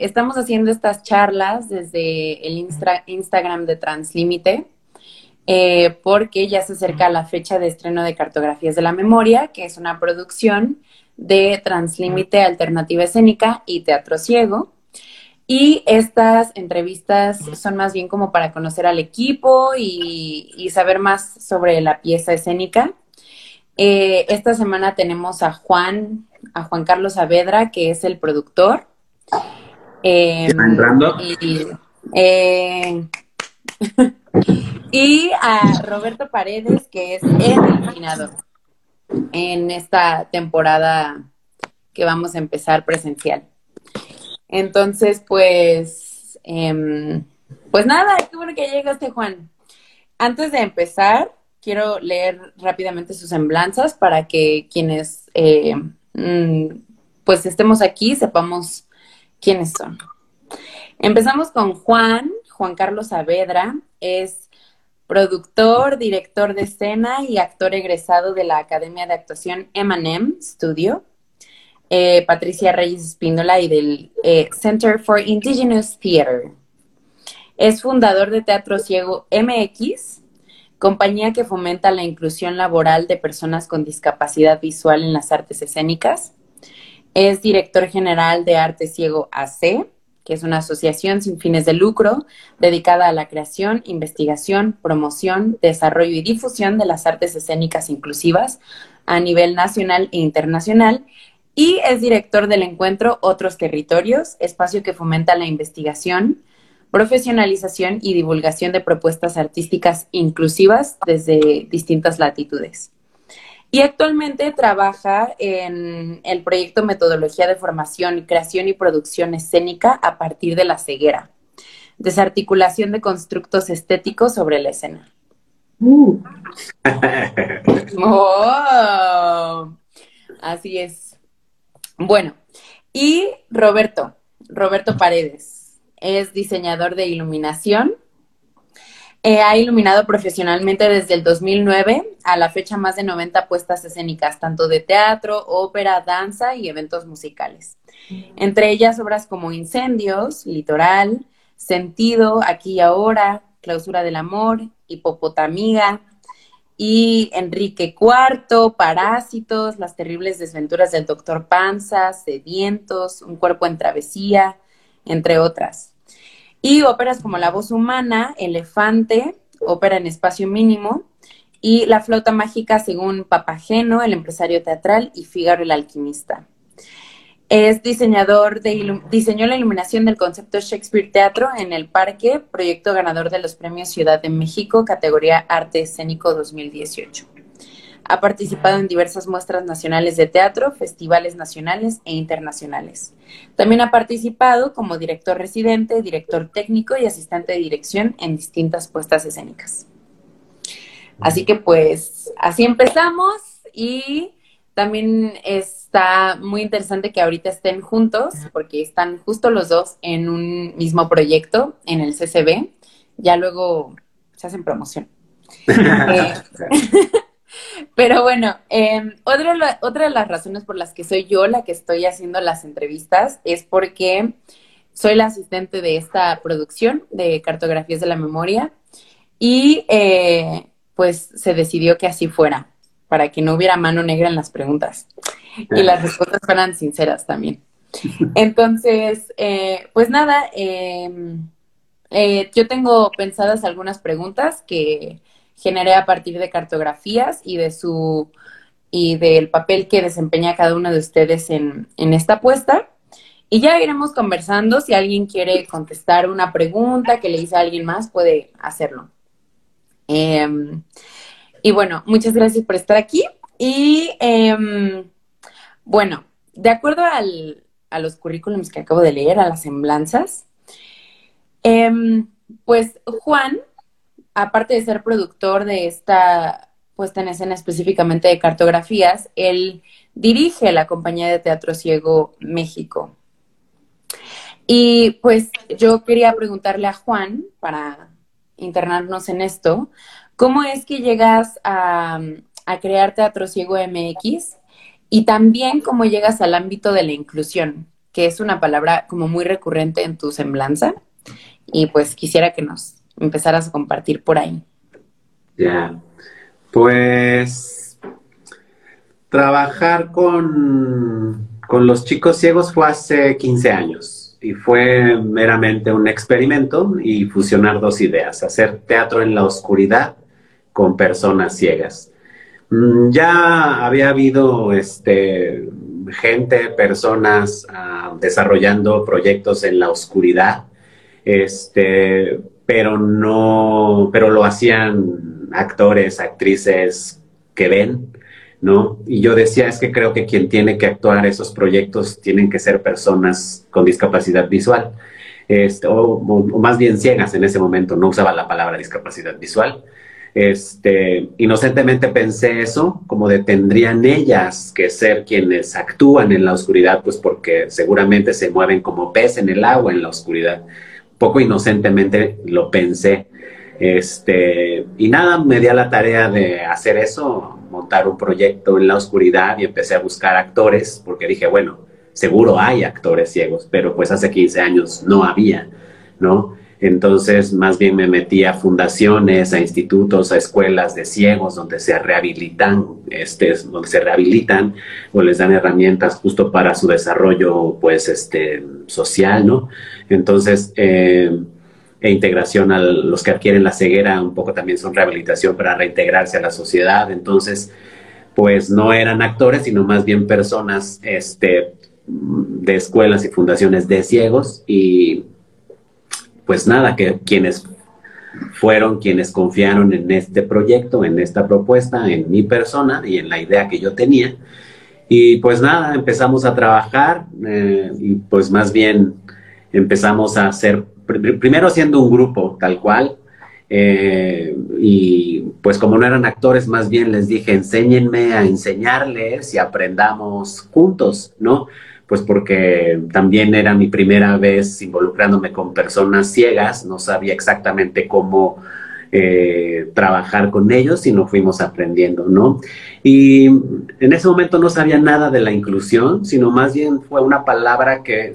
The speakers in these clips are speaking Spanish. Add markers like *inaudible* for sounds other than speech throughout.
Estamos haciendo estas charlas desde el Instagram de Translímite. Eh, porque ya se acerca la fecha de estreno de Cartografías de la Memoria, que es una producción de Translímite Alternativa Escénica y Teatro Ciego. Y estas entrevistas son más bien como para conocer al equipo y, saber más sobre la pieza escénica. Eh, esta semana tenemos a Juan, a Juan Carlos Saavedra, que es el productor. Eh, y, eh, *laughs* y a Roberto Paredes, que es el iluminador en esta temporada que vamos a empezar presencial. Entonces, pues, em, pues nada, qué bueno que llegaste, Juan. Antes de empezar, quiero leer rápidamente sus semblanzas para que quienes, eh, mm, pues, estemos aquí sepamos quiénes son. Empezamos con Juan, Juan Carlos Saavedra, es productor, director de escena y actor egresado de la Academia de Actuación M&M Studio. Eh, Patricia Reyes Espíndola y del eh, Center for Indigenous Theater. Es fundador de Teatro Ciego MX, compañía que fomenta la inclusión laboral de personas con discapacidad visual en las artes escénicas. Es director general de Arte Ciego AC, que es una asociación sin fines de lucro dedicada a la creación, investigación, promoción, desarrollo y difusión de las artes escénicas inclusivas a nivel nacional e internacional y es director del encuentro Otros Territorios, espacio que fomenta la investigación, profesionalización y divulgación de propuestas artísticas inclusivas desde distintas latitudes. Y actualmente trabaja en el proyecto Metodología de Formación, Creación y Producción Escénica a partir de la ceguera, desarticulación de constructos estéticos sobre la escena. Uh. *laughs* Oh. así es. Bueno, y Roberto, Roberto Paredes, es diseñador de iluminación. Eh, ha iluminado profesionalmente desde el 2009 a la fecha más de 90 puestas escénicas, tanto de teatro, ópera, danza y eventos musicales. Entre ellas obras como Incendios, Litoral, Sentido, Aquí y Ahora, Clausura del Amor, Hipopotamiga, y Enrique IV, Parásitos, Las terribles desventuras del doctor Panza, Sedientos, Un cuerpo en travesía, entre otras. Y óperas como La voz humana, Elefante, ópera en espacio mínimo, y La flauta mágica según Papageno, el empresario teatral, y Fígaro el alquimista. Es diseñador de diseñó la iluminación del concepto Shakespeare Teatro en el Parque, proyecto ganador de los premios Ciudad de México, categoría Arte Escénico 2018. Ha participado en diversas muestras nacionales de teatro, festivales nacionales e internacionales. También ha participado como director residente, director técnico y asistente de dirección en distintas puestas escénicas. Así que pues así empezamos y también está muy interesante que ahorita estén juntos porque están justo los dos en un mismo proyecto en el CCB. Ya luego se hacen promoción. *laughs* Eh, *laughs* *laughs* pero bueno, em, otra, otra de las razones por las que soy yo la que estoy haciendo las entrevistas es porque soy la asistente de esta producción de cartografías de la memoria y eh, pues se decidió que así fuera para que no hubiera mano negra en las preguntas y las respuestas fueran sinceras también. Entonces, eh, pues nada, em, eh, yo tengo pensadas algunas preguntas que generé a partir de cartografías y de su y del papel que desempeña cada uno de ustedes en, en esta apuesta. Y ya iremos conversando. Si alguien quiere contestar una pregunta que le hice a alguien más, puede hacerlo. Em, y bueno, muchas gracias por estar aquí. Y em, bueno, de acuerdo a los currículums que acabo de leer, a las semblanzas, em, pues Juan, aparte de ser productor de esta puesta en escena específicamente de cartografías, él dirige la compañía de Teatro Ciego México. Y pues yo quería preguntarle a Juan, para internarnos en esto, ¿Cómo es que llegas a, crear Teatro Ciego MX? Y también cómo llegas al ámbito de la inclusión. que es una palabra como muy recurrente en tu semblanza y pues quisiera que nos empezaras a compartir por ahí. Ya, pues trabajar con, con los chicos ciegos fue hace 15 años y fue meramente un experimento y fusionar dos ideas, hacer teatro en la oscuridad con personas ciegas. Mm, ya había habido este, gente, personas ah, desarrollando proyectos en la oscuridad, este, pero no, pero lo hacían actores, actrices que ven, ¿no? Y yo decía, es que creo que quien tiene que actuar esos proyectos tienen que ser personas con discapacidad visual, este, o, más bien ciegas en ese momento, no usaba la palabra discapacidad visual. Este, inocentemente pensé eso, como de tendrían ellas que ser quienes actúan en la oscuridad, pues porque seguramente se mueven como pez en el agua en la oscuridad poco inocentemente lo pensé. Este, y nada, me di a la tarea de hacer eso, montar un proyecto en la oscuridad y empecé a buscar actores, porque dije, bueno, seguro hay actores ciegos, pero pues hace 15 años no había, ¿no? Entonces, más bien me metí a fundaciones, a institutos, a escuelas de ciegos donde se rehabilitan, este, donde se rehabilitan o les dan herramientas justo para su desarrollo, pues, este, social, ¿no? Entonces, eh, e integración a los que adquieren la ceguera, un poco también son rehabilitación para reintegrarse a la sociedad. Entonces, pues no eran actores, sino más bien personas, este, de escuelas y fundaciones de ciegos y pues nada, que quienes fueron quienes confiaron en este proyecto, en esta propuesta, en mi persona y en la idea que yo tenía. Y pues nada, empezamos a trabajar eh, y pues más bien empezamos a hacer, primero haciendo un grupo tal cual. Eh, y pues como no eran actores, más bien les dije, enséñenme a enseñarles y aprendamos juntos, ¿no? Pues porque también era mi primera vez involucrándome con personas ciegas, no sabía exactamente cómo eh, trabajar con ellos y nos fuimos aprendiendo, ¿no? Y en ese momento no sabía nada de la inclusión, sino más bien fue una palabra que,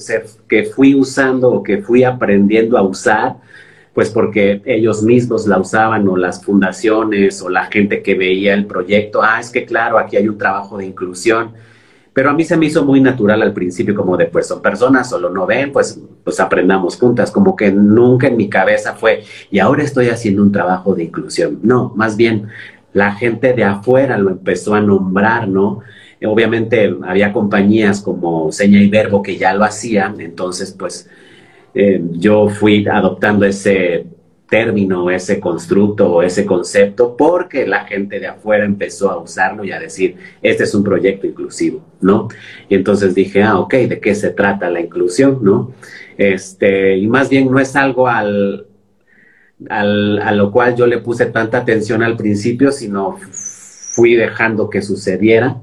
que fui usando o que fui aprendiendo a usar, pues porque ellos mismos la usaban o las fundaciones o la gente que veía el proyecto, ah, es que claro, aquí hay un trabajo de inclusión pero a mí se me hizo muy natural al principio, como de, pues son personas, solo no ven, pues, pues aprendamos juntas, como que nunca en mi cabeza fue, y ahora estoy haciendo un trabajo de inclusión. No, más bien la gente de afuera lo empezó a nombrar, ¿no? Obviamente había compañías como Seña y Verbo que ya lo hacían, entonces pues eh, yo fui adoptando ese término, ese constructo o ese concepto, porque la gente de afuera empezó a usarlo y a decir, este es un proyecto inclusivo, ¿no? Y entonces dije, ah, ok, ¿de qué se trata la inclusión, no? Este, y más bien no es algo al, al, a lo cual yo le puse tanta atención al principio, sino fui dejando que sucediera.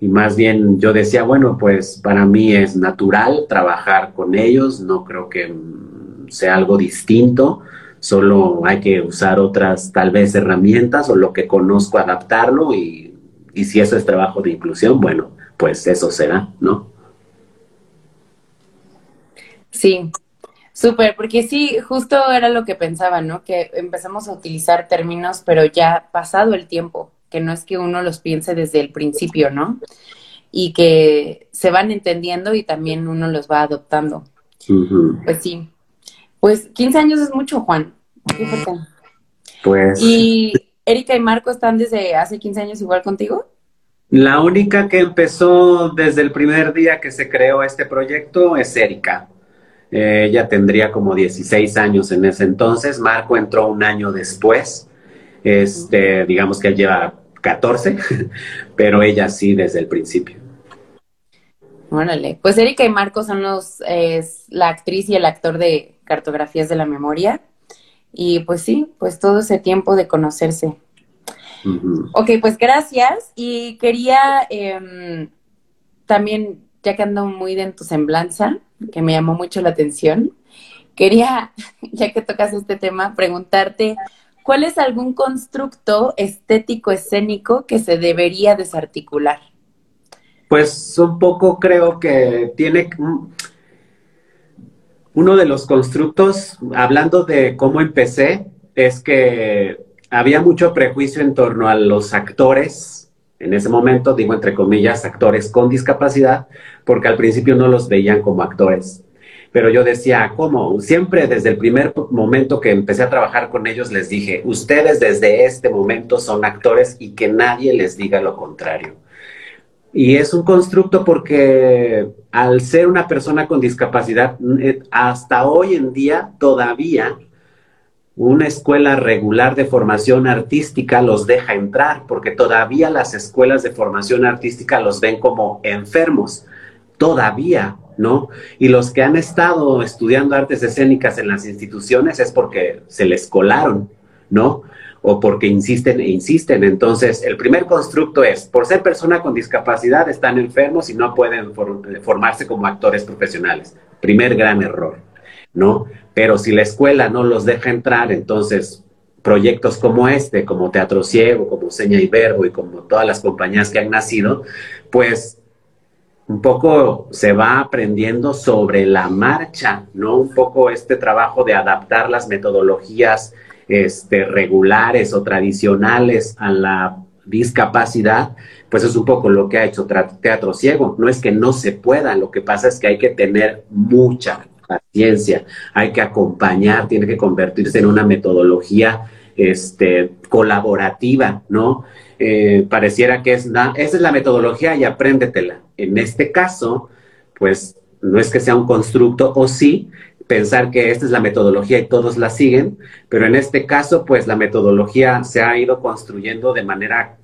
Y más bien yo decía, bueno, pues para mí es natural trabajar con ellos, no creo que sea algo distinto solo hay que usar otras tal vez herramientas o lo que conozco adaptarlo y, si eso es trabajo de inclusión, bueno, pues eso será, ¿no? Sí, súper, porque sí, justo era lo que pensaba, ¿no? Que empezamos a utilizar términos, pero ya pasado el tiempo, que no es que uno los piense desde el principio, ¿no? Y que se van entendiendo y también uno los va adoptando. Pues sí, pues 15 años es mucho, Juan. Pues. ¿Y Erika y Marco están desde hace 15 años igual contigo? La única que empezó desde el primer día que se creó este proyecto es Erika. ella tendría como 16 años en ese entonces. Marco entró un año después. Este, digamos que él lleva 14, *laughs* pero ella sí desde el principio. Órale, pues Erika y Marco son los, es la actriz y el actor de cartografías de la memoria. Y pues sí, pues todo ese tiempo de conocerse. Ok, pues gracias. Y quería em, también, ya que ando muy en tu semblanza, que me llamó mucho la atención, quería, *laughs* ya que tocas este tema, preguntarte, ¿cuál es algún constructo estético escénico que se debería desarticular? Pues un poco creo que tiene uno de los constructos, hablando de cómo empecé, es que había mucho prejuicio en torno a los actores, en ese momento, digo entre comillas, actores con discapacidad, porque al principio no los veían como actores. Pero yo decía, ¿cómo? Siempre desde el primer momento que empecé a trabajar con ellos les dije, ustedes desde este momento son actores y que nadie les diga lo contrario. Y es un constructo porque al ser una persona con discapacidad, eh, hasta hoy en día todavía una escuela regular de formación artística los deja entrar, porque todavía las escuelas de formación artística los ven como enfermos, todavía, ¿no? Y los que han estado estudiando artes escénicas en las instituciones es porque se les colaron, ¿no? O porque insisten e insisten. Entonces, el primer constructo es, por ser persona con discapacidad, están enfermos y no pueden formarse como actores profesionales. Primer gran error, ¿no? Pero si la escuela no los deja entrar, entonces proyectos como este, como Teatro Ciego, como Seña y Verbo y como todas las compañías que han nacido, pues un poco se va aprendiendo sobre la marcha, ¿no? Un poco este trabajo de adaptar las metodologías este, regulares o tradicionales a la discapacidad, pues es un poco lo que ha hecho Teatro Ciego. No es que no se pueda, lo que pasa es que hay que tener mucha paciencia, hay que acompañar, tiene que convertirse en una metodología este, colaborativa, ¿no? Eh, pareciera que es, esa es la metodología y apréndetela. En este caso, pues no es que sea un constructo o sí, pensar que esta es la metodología y todos la siguen, pero en este caso, pues la metodología se ha ido construyendo de manera,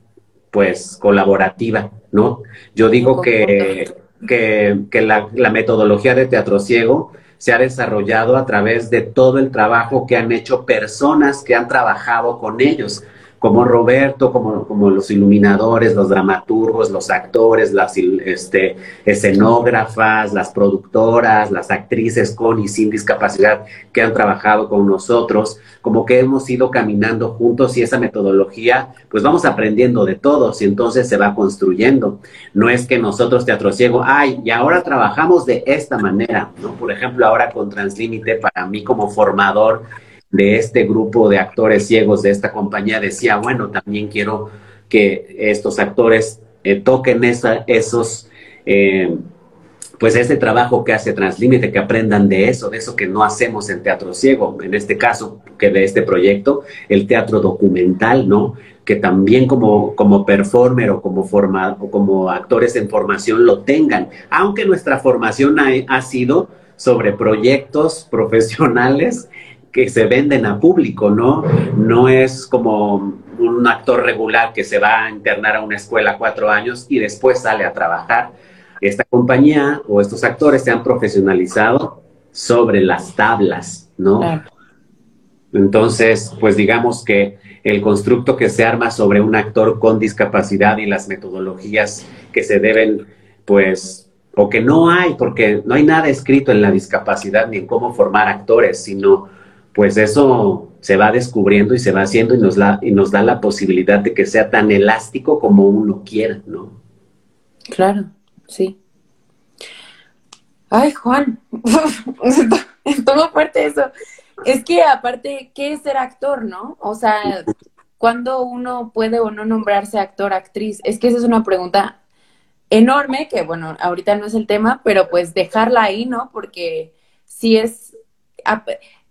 pues, colaborativa, ¿no? Yo digo que, que, la, la, metodología de Teatro Ciego se ha desarrollado a través de todo el trabajo que han hecho personas que han trabajado con ellos como Roberto, como, como los iluminadores, los dramaturgos, los actores, las este, escenógrafas, las productoras, las actrices con y sin discapacidad que han trabajado con nosotros, como que hemos ido caminando juntos y esa metodología, pues vamos aprendiendo de todos y entonces se va construyendo. No es que nosotros, Teatro Ciego, ay, y ahora trabajamos de esta manera, ¿no? Por ejemplo, ahora con Translímite, para mí como formador, de este grupo de actores ciegos de esta compañía decía, bueno, también quiero que estos actores eh, toquen esa, esos, eh, pues ese trabajo que hace Translímite, que aprendan de eso, de eso que no hacemos en teatro ciego, en este caso, que de este proyecto, el teatro documental, ¿no? Que también como, como performer o como, forma, o como actores en formación lo tengan, aunque nuestra formación ha, ha sido sobre proyectos *laughs* profesionales que se venden a público, ¿no? No es como un actor regular que se va a internar a una escuela cuatro años y después sale a trabajar. Esta compañía o estos actores se han profesionalizado sobre las tablas, ¿no? Entonces, pues digamos que el constructo que se arma sobre un actor con discapacidad y las metodologías que se deben, pues, o que no hay, porque no hay nada escrito en la discapacidad ni en cómo formar actores, sino pues eso se va descubriendo y se va haciendo y nos, y nos da la posibilidad de que sea tan elástico como uno quiera, ¿no? Claro, sí. Ay, Juan, *laughs* todo fuerte eso. Es que aparte, ¿qué es ser actor, no? O sea, ¿cuándo uno puede o no nombrarse actor, actriz? Es que esa es una pregunta enorme, que bueno, ahorita no es el tema, pero pues dejarla ahí, ¿no? Porque si es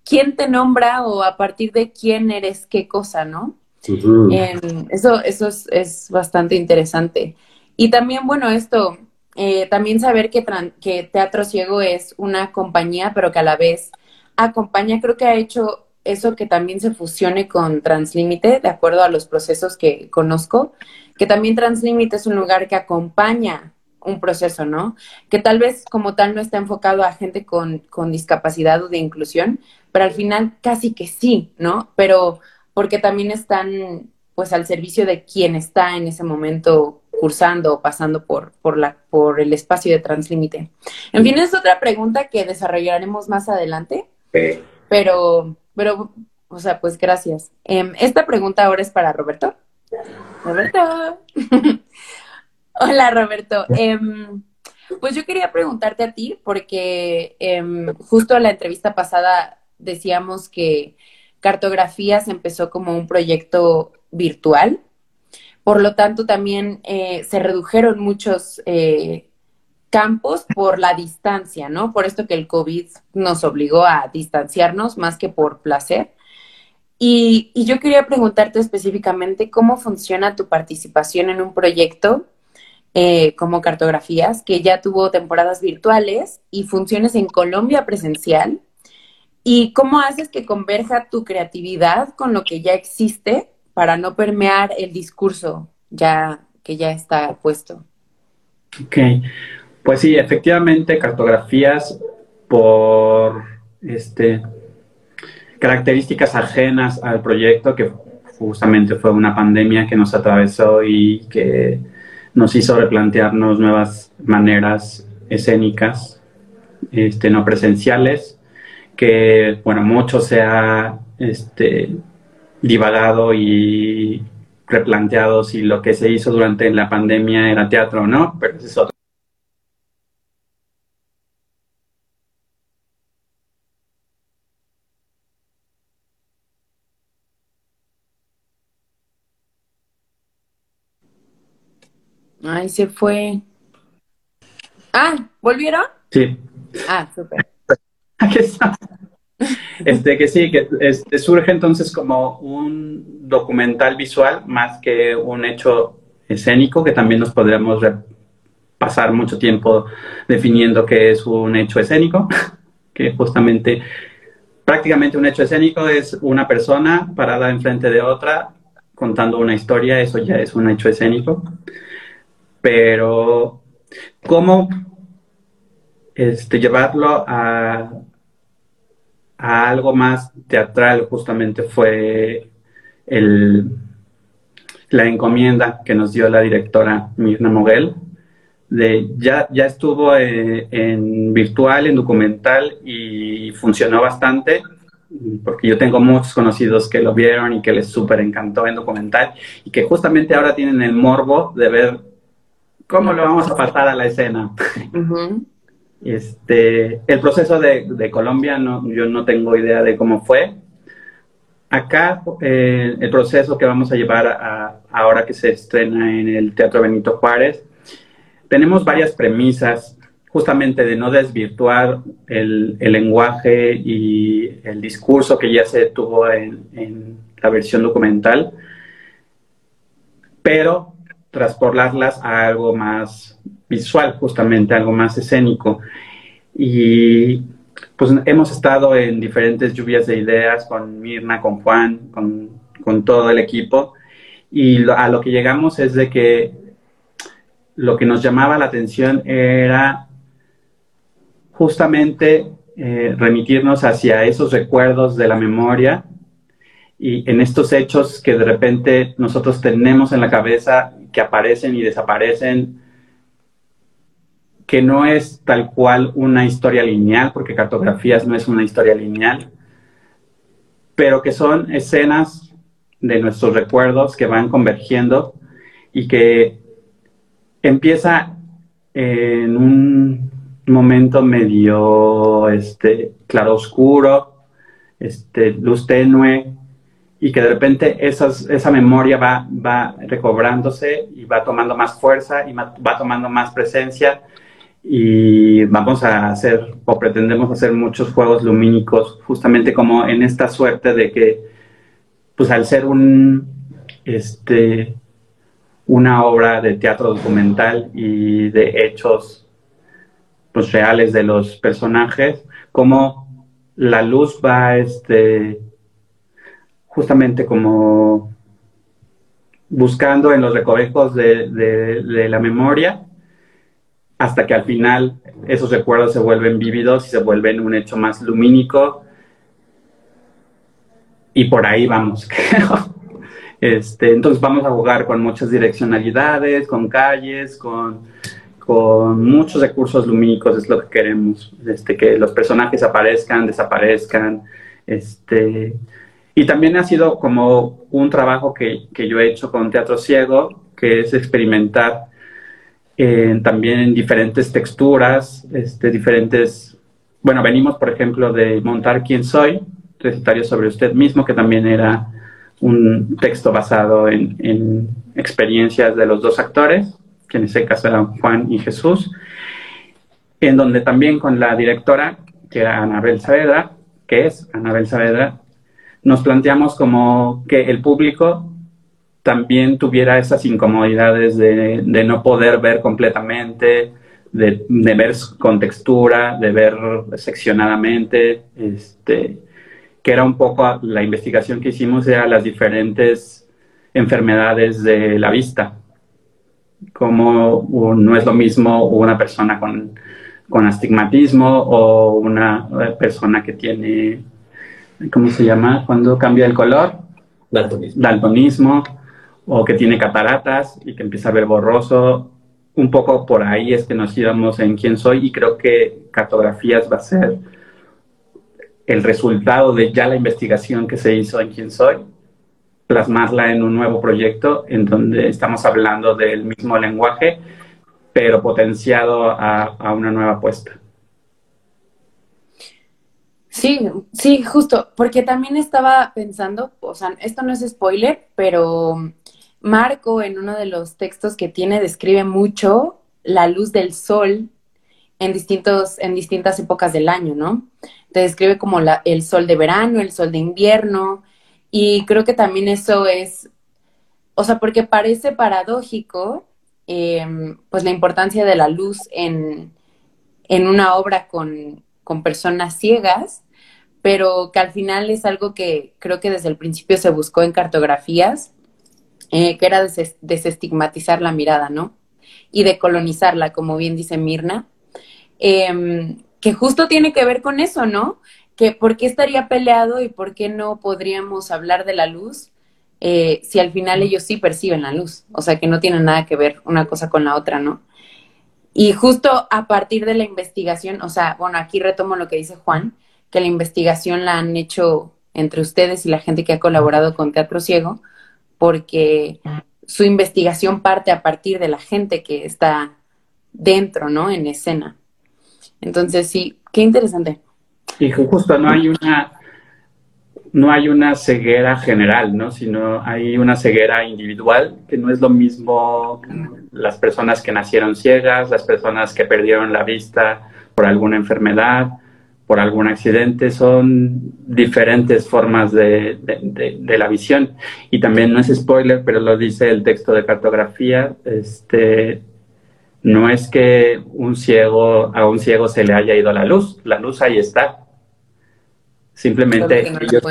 quién te nombra o a partir de quién eres qué cosa, ¿no? Em, eso eso es, bastante interesante. Y también, bueno, esto, eh, también saber que, que Teatro Ciego es una compañía, pero que a la vez acompaña, creo que ha hecho eso que también se fusione con Translímite, de acuerdo a los procesos que conozco, que también Translímite es un lugar que acompaña un proceso, ¿no? Que tal vez como tal no está enfocado a gente con, con discapacidad o de inclusión, pero al final casi que sí, ¿no? Pero porque también están pues al servicio de quien está en ese momento cursando o pasando por, por, la, por el espacio de translímite. En fin, es otra pregunta que desarrollaremos más adelante, pero, pero, o sea, pues gracias. Em, esta pregunta ahora es para Roberto. Roberto. *laughs* Hola, Roberto. Em, pues yo quería preguntarte a ti, porque em, justo en la entrevista pasada decíamos que Cartografías empezó como un proyecto virtual. Por lo tanto, también eh, se redujeron muchos eh, campos por la distancia, ¿no? Por esto que el COVID nos obligó a distanciarnos más que por placer. Y, yo quería preguntarte específicamente cómo funciona tu participación en un proyecto eh, como cartografías, que ya tuvo temporadas virtuales y funciones en Colombia presencial. ¿Y cómo haces que converja tu creatividad con lo que ya existe para no permear el discurso ya que ya está puesto? Ok, pues sí, efectivamente, cartografías por este, características ajenas al proyecto, que justamente fue una pandemia que nos atravesó y que nos hizo replantearnos nuevas maneras escénicas, este, no presenciales, que, bueno, mucho se ha este, divagado y replanteado si lo que se hizo durante la pandemia era teatro o no, pero ese es otro. Ay, se fue. Ah, ¿volvieron? Sí. Ah, súper. *laughs* Aquí está. Este, que sí, que este, surge entonces como un documental visual más que un hecho escénico, que también nos podríamos pasar mucho tiempo definiendo qué es un hecho escénico, *laughs* que justamente prácticamente un hecho escénico es una persona parada enfrente de otra contando una historia, eso ya es un hecho escénico. Pero, ¿cómo este, llevarlo a, a algo más teatral? Justamente fue el, la encomienda que nos dio la directora Mirna Moguel. De, ya, ya estuvo eh, en virtual, en documental y funcionó bastante porque yo tengo muchos conocidos que lo vieron y que les súper encantó en documental y que justamente ahora tienen el morbo de ver ¿Cómo lo vamos a pasar a la escena? Este, el proceso de, Colombia, no, yo no tengo idea de cómo fue. Acá, eh, el proceso que vamos a llevar a, ahora que se estrena en el Teatro Benito Juárez, tenemos varias premisas justamente de no desvirtuar el, lenguaje y el discurso que ya se tuvo en, la versión documental, pero transportarlas a algo más visual, justamente, algo más escénico. Y pues hemos estado en diferentes lluvias de ideas con Mirna, con Juan, con, con todo el equipo. Y a lo que llegamos es de que lo que nos llamaba la atención era justamente eh, remitirnos hacia esos recuerdos de la memoria y en estos hechos que de repente nosotros tenemos en la cabeza que aparecen y desaparecen, que no es tal cual una historia lineal, porque cartografías no es una historia lineal, pero que son escenas de nuestros recuerdos que van convergiendo y que empieza en un momento medio este, claro oscuro, este, luz tenue, y que de repente esa memoria va, va recobrándose y va tomando más fuerza y va tomando más presencia y vamos a hacer o pretendemos hacer muchos juegos lumínicos justamente como en esta suerte de que pues al ser un este una obra de teatro documental y de hechos pues reales de los personajes como la luz va este justamente como buscando en los recovecos de, la memoria hasta que al final esos recuerdos se vuelven vívidos y se vuelven un hecho más lumínico. Y por ahí vamos, *laughs* Este, entonces vamos a jugar con muchas direccionalidades, con calles, con, con muchos recursos lumínicos, es lo que queremos. Este, que los personajes aparezcan, desaparezcan, este, y también ha sido como un trabajo que, que, yo he hecho con Teatro Ciego, que es experimentar también en diferentes texturas, este, diferentes, bueno, venimos por ejemplo de Montar quién soy, recitario sobre usted mismo, que también era un texto basado en, en experiencias de los dos actores, que en ese caso eran Juan y Jesús, en donde también con la directora, que era Anabel Saavedra, que es Anabel Saavedra, nos planteamos como que el público también tuviera esas incomodidades de, de no poder ver completamente, de, de, ver con textura, de ver seccionadamente, este, que era un poco la investigación que hicimos, era las diferentes enfermedades de la vista, como no es lo mismo una persona con, con astigmatismo o una persona que tiene, ¿cómo se llama? Cuando cambia el color. Daltonismo. Daltonismo o que tiene cataratas y que empieza a ver borroso. Un poco por ahí es que nos íbamos en quién soy y creo que cartografías va a ser el resultado de ya la investigación que se hizo en quién soy, plasmarla en un nuevo proyecto en donde estamos hablando del mismo lenguaje, pero potenciado a, una nueva apuesta. Sí, sí, justo, porque también estaba pensando, o sea, esto no es spoiler, pero Marco en uno de los textos que tiene describe mucho la luz del sol en, distintos, en distintas épocas del año, ¿no? Te describe como el sol de verano, el sol de invierno, y creo que también eso es, o sea, porque parece paradójico, eh, pues la importancia de la luz en, en una obra con, con personas ciegas, pero que al final es algo que creo que desde el principio se buscó en cartografías eh, que era des desestigmatizar la mirada, ¿no? Y decolonizarla, como bien dice Mirna, eh, que justo tiene que ver con eso, ¿no? Que por qué estaría peleado y por qué no podríamos hablar de la luz eh, si al final ellos sí perciben la luz, o sea, que no tienen nada que ver una cosa con la otra, ¿no? Y justo a partir de la investigación, o sea, bueno, aquí retomo lo que dice Juan, que la investigación la han hecho entre ustedes y la gente que ha colaborado con Teatro Ciego, porque su investigación parte a partir de la gente que está dentro, ¿no? En escena. Entonces, sí, qué interesante. Y justo no hay una no hay una ceguera general, ¿no? Sino hay una ceguera individual, que no es lo mismo las personas que nacieron ciegas, las personas que perdieron la vista por alguna enfermedad, por algún accidente, son diferentes formas de, de, de, la visión. Y también no es spoiler, pero lo dice el texto de cartografía, este, no es que un ciego, a un ciego se le haya ido la luz, la luz ahí está. Simplemente no ellos,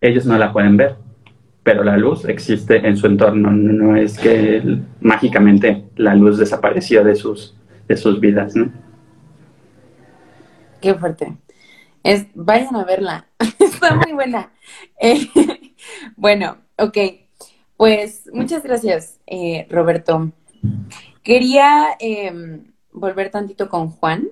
ellos, no la pueden ver, pero la luz existe en su entorno, no es que mágicamente la luz desapareció de sus, de sus vidas, ¿no? Qué fuerte. Es, vayan a verla. *laughs* Está muy buena. Eh, *laughs* bueno, ok. Pues muchas gracias, eh, Roberto. Quería eh, volver tantito con Juan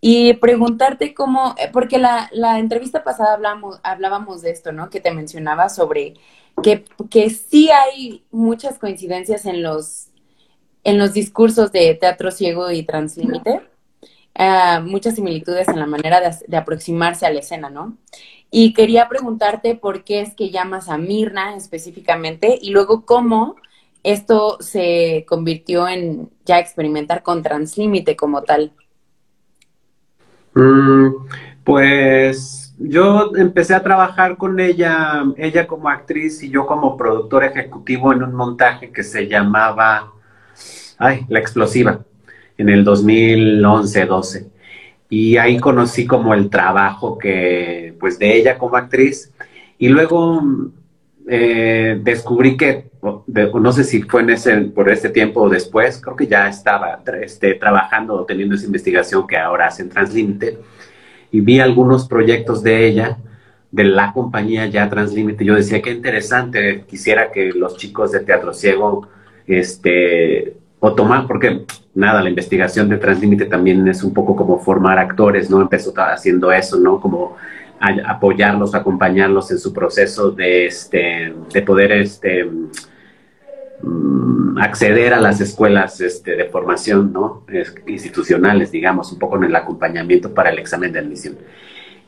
y preguntarte cómo, eh, porque la, la entrevista pasada hablamos, hablábamos de esto, ¿no? Que te mencionaba sobre que, que sí hay muchas coincidencias en los, en los discursos de teatro ciego y translímite uh, muchas similitudes en la manera de, de, aproximarse a la escena, ¿no? Y quería preguntarte por qué es que llamas a Mirna específicamente y luego cómo esto se convirtió en ya experimentar con Translímite como tal. Mm, pues yo empecé a trabajar con ella, ella como actriz y yo como productor ejecutivo en un montaje que se llamaba, ay, La Explosiva en el 2011-12. Y ahí conocí como el trabajo que, pues, de ella como actriz. Y luego eh, descubrí que, no sé si fue en ese, por ese tiempo o después, creo que ya estaba este, trabajando teniendo esa investigación que ahora hace en Translímite. Y vi algunos proyectos de ella, de la compañía ya Translímite. Yo decía, qué interesante, quisiera que los chicos de Teatro Ciego, este, o tomar, porque nada, la investigación de Translímite también es un poco como formar actores, ¿no? Empezó haciendo eso, ¿no? Como apoyarlos, acompañarlos en su proceso de, este, de poder este, mm, acceder a las escuelas este, de formación ¿no? institucionales, digamos, un poco en el acompañamiento para el examen de admisión.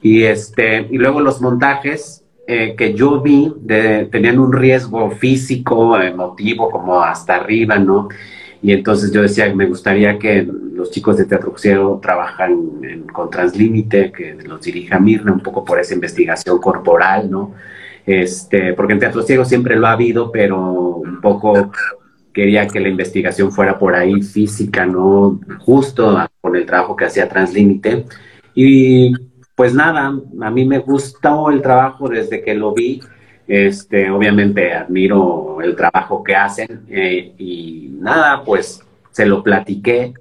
Y, este, y luego los montajes eh, que yo vi tenían un riesgo físico, emotivo, como hasta arriba, ¿no? Y entonces yo decía, me gustaría que los chicos de Teatro Ciego trabajan con Translímite, que los dirija Mirna un poco por esa investigación corporal, ¿no? Este, porque en Teatro Ciego siempre lo ha habido, pero un poco quería que la investigación fuera por ahí física, ¿no? Justo con el trabajo que hacía Translímite. Y pues nada, a mí me gustó el trabajo desde que lo vi este, obviamente admiro el trabajo que hacen eh, y nada, pues se lo platiqué.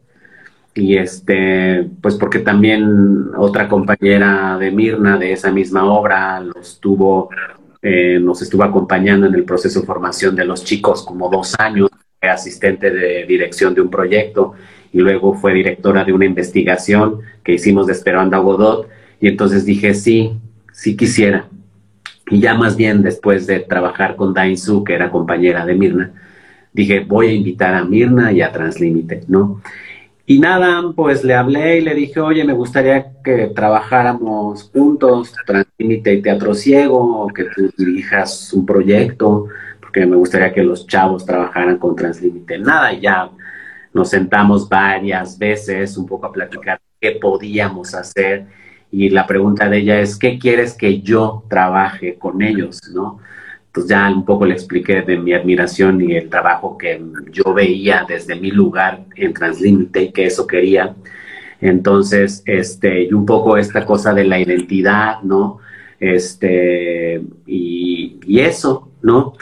Y este, pues porque también otra compañera de Mirna de esa misma obra los tuvo, eh, nos estuvo acompañando en el proceso de formación de los chicos como dos años, fue asistente de dirección de un proyecto y luego fue directora de una investigación que hicimos de Esperando a Godot. Y entonces dije sí, sí quisiera y ya más bien después de trabajar con Dainzu, que era compañera de Mirna, dije, voy a invitar a Mirna y a Translímite, ¿no? Y nada, pues le hablé y le dije, oye, me gustaría que trabajáramos juntos, Translímite y Teatro Ciego, que tú dirijas un proyecto, porque me gustaría que los chavos trabajaran con Translímite. Nada, ya nos sentamos varias veces un poco a platicar qué podíamos hacer y la pregunta de ella es, ¿qué quieres que yo trabaje con ellos? ¿no? Entonces ya un poco le expliqué de mi admiración y el trabajo que yo veía desde mi lugar en Translímite y que eso quería. Entonces, este, y un poco esta cosa de la identidad, ¿no? Este, y, y eso, ¿no?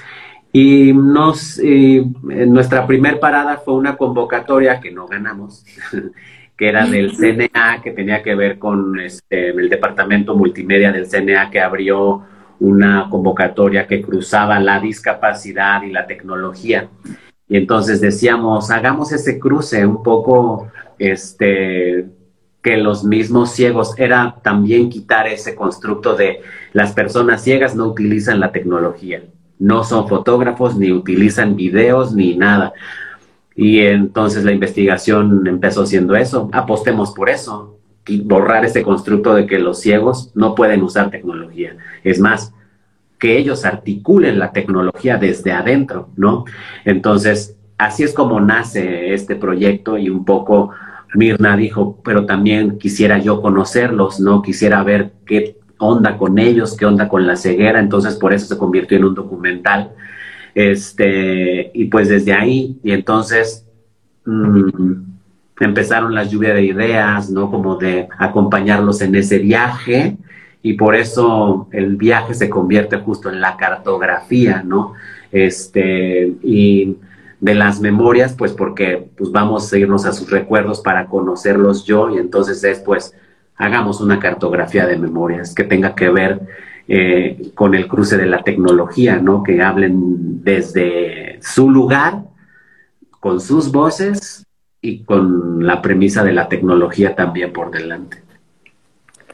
Y nos, nuestra primer parada fue una convocatoria que no ganamos, *laughs* que era del CNA, que tenía que ver con este, el departamento multimedia del CNA que abrió una convocatoria que cruzaba la discapacidad y la tecnología. Y entonces decíamos, hagamos ese cruce un poco, este, que los mismos ciegos, era también quitar ese constructo de las personas ciegas no utilizan la tecnología, no son fotógrafos, ni utilizan videos, ni nada. Y entonces la investigación empezó siendo eso, apostemos por eso, y borrar ese constructo de que los ciegos no pueden usar tecnología. Es más, que ellos articulen la tecnología desde adentro, ¿no? Entonces, así es como nace este proyecto y un poco Mirna dijo, pero también quisiera yo conocerlos, ¿no? Quisiera ver qué onda con ellos, qué onda con la ceguera, entonces por eso se convirtió en un documental este, y pues desde ahí, y entonces mm, empezaron las lluvias de ideas, ¿no? Como de acompañarlos en ese viaje, y por eso el viaje se convierte justo en la cartografía, ¿no? Este, y de las memorias, pues porque pues vamos a irnos a sus recuerdos para conocerlos yo, y entonces es pues hagamos una cartografía de memorias que tenga que ver eh, con el cruce de la tecnología, ¿no? Que hablen desde su lugar, con sus voces y con la premisa de la tecnología también por delante.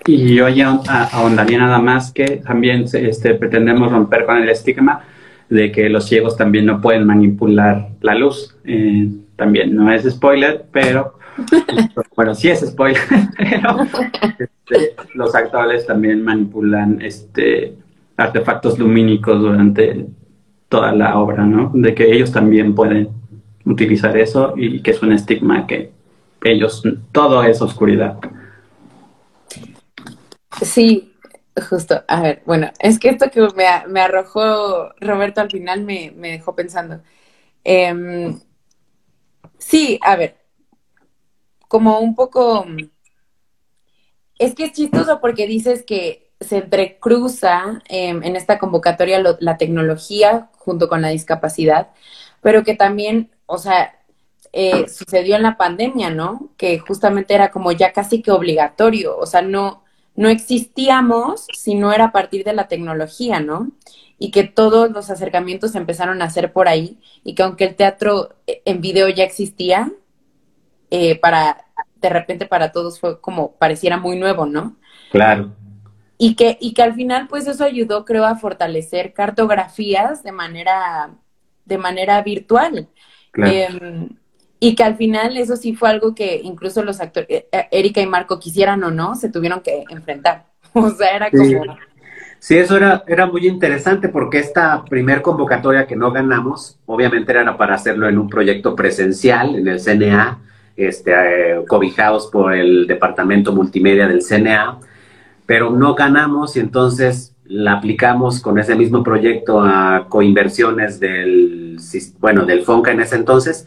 Y yo ya ahondaría nada más que también este, pretendemos romper con el estigma de que los ciegos también no pueden manipular la luz. Eh, también no es spoiler, pero *laughs* bueno, sí es spoiler, *laughs* pero este, los actuales también manipulan este, artefactos lumínicos durante toda la obra, ¿no? De que ellos también pueden utilizar eso y que es un estigma que ellos, todo es oscuridad. Sí, justo. A ver, bueno, es que esto que me, arrojó Roberto al final me, dejó pensando. Em, sí, a ver, como un poco... Es que es chistoso porque dices que se entrecruza em, en esta convocatoria la tecnología junto con la discapacidad, pero que también, o sea, eh, sucedió en la pandemia, ¿no? Que justamente era como ya casi que obligatorio, o sea, no, no existíamos si no era a partir de la tecnología, ¿no? Y que todos los acercamientos se empezaron a hacer por ahí y que aunque el teatro eh, en video ya existía, eh, para, de repente para todos fue como pareciera muy nuevo, ¿no? Claro. Y que, y que al final, pues eso ayudó, creo, a fortalecer cartografías de manera de manera virtual. Em, y que al final eso sí fue algo que incluso los actores, eh, eh, Erika y Marco quisieran o no, se tuvieron que enfrentar. *laughs* O sea, era como... Sí, eso era, era muy interesante porque esta primer convocatoria que no ganamos, obviamente era para hacerlo en un proyecto presencial en el CNA, este, eh, cobijados por el departamento multimedia del CNA, pero no ganamos y entonces la aplicamos con ese mismo proyecto a coinversiones del, bueno, del FONCA en ese entonces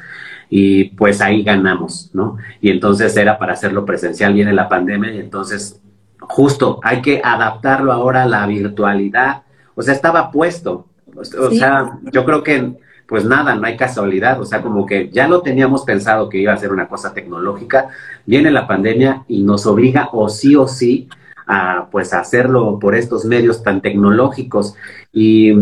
y pues ahí ganamos, ¿no? Y entonces era para hacerlo presencial, viene la pandemia y entonces justo, hay que adaptarlo ahora a la virtualidad. O sea, estaba puesto. O sea, yo creo que, pues nada, no hay casualidad. O sea, como que ya lo teníamos pensado que iba a ser una cosa tecnológica. Viene la pandemia y nos obliga, o sí o sí, a pues hacerlo por estos medios tan tecnológicos. Y,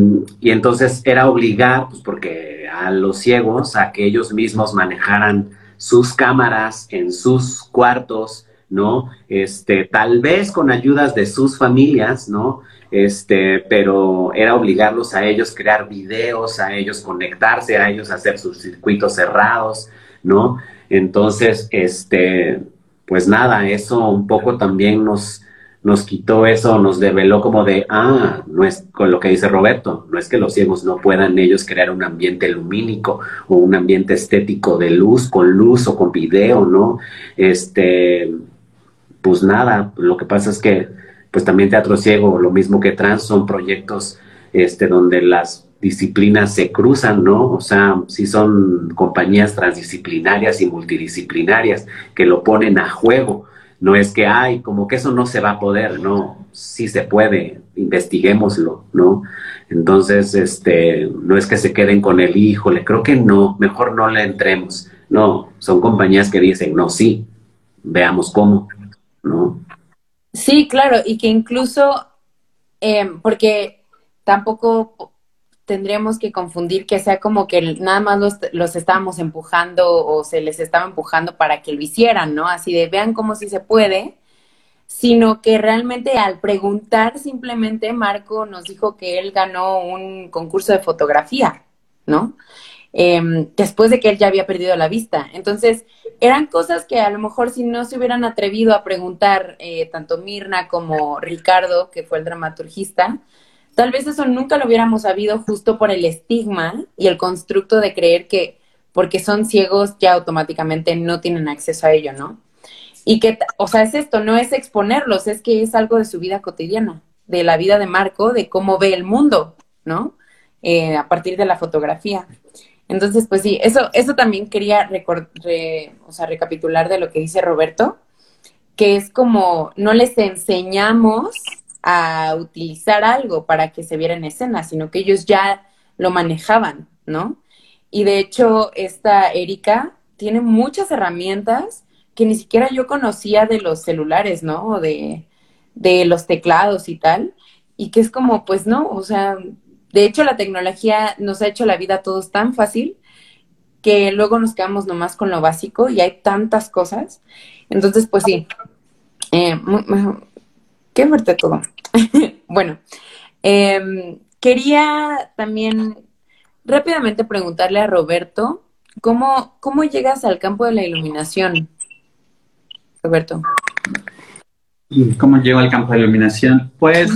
y entonces era obligar, pues porque a los ciegos, a que ellos mismos manejaran sus cámaras en sus cuartos, ¿no? Este, tal vez con ayudas de sus familias, ¿no? Este, pero era obligarlos a ellos crear videos, a ellos conectarse, a ellos hacer sus circuitos cerrados, ¿no? Entonces, este, pues nada, eso un poco también nos, nos quitó eso, nos develó como de, ah, no es con lo que dice Roberto, no es que los ciegos no puedan ellos crear un ambiente lumínico o un ambiente estético de luz, con luz o con video, ¿no? Este, pues nada, lo que pasa es que pues también Teatro Ciego, lo mismo que Trans, son proyectos este, donde las disciplinas se cruzan, ¿no? O sea, sí son compañías transdisciplinarias y multidisciplinarias que lo ponen a juego. No es que, ay, como que eso no se va a poder, no, sí se puede, investiguémoslo, ¿no? Entonces, este, no es que se queden con el híjole, creo que no, mejor no le entremos. No, son compañías que dicen, no, sí, veamos cómo. ¿no? Sí, claro, y que incluso, em, porque tampoco tendríamos que confundir que sea como que nada más los, los estábamos empujando o se les estaba empujando para que lo hicieran, ¿no? Así de vean cómo sí se puede, sino que realmente al preguntar simplemente Marco nos dijo que él ganó un concurso de fotografía, ¿no? Em, después de que él ya había perdido la vista. Entonces, eran cosas que a lo mejor si no se hubieran atrevido a preguntar eh, tanto Mirna como Ricardo, que fue el dramaturgista, tal vez eso nunca lo hubiéramos sabido justo por el estigma y el constructo de creer que porque son ciegos ya automáticamente no tienen acceso a ello, ¿no? Y que, o sea, es esto, no es exponerlos, es que es algo de su vida cotidiana, de la vida de Marco, de cómo ve el mundo, ¿no? Eh, a partir de la fotografía. Entonces, pues sí, eso, eso también quería o sea, recapitular de lo que dice Roberto, que es como no les enseñamos a utilizar algo para que se viera en escena, sino que ellos ya lo manejaban, ¿no? Y de hecho, esta Erika tiene muchas herramientas que ni siquiera yo conocía de los celulares, ¿no? O de, de los teclados y tal. Y que es como, pues no, o sea, de hecho, la tecnología nos ha hecho la vida a todos tan fácil que luego nos quedamos nomás con lo básico y hay tantas cosas. Entonces, pues sí. Eh, qué fuerte todo. *laughs* bueno, em, quería también rápidamente preguntarle a Roberto, ¿cómo, ¿cómo llegas al campo de la iluminación? Roberto. ¿Cómo llego al campo de la iluminación? Pues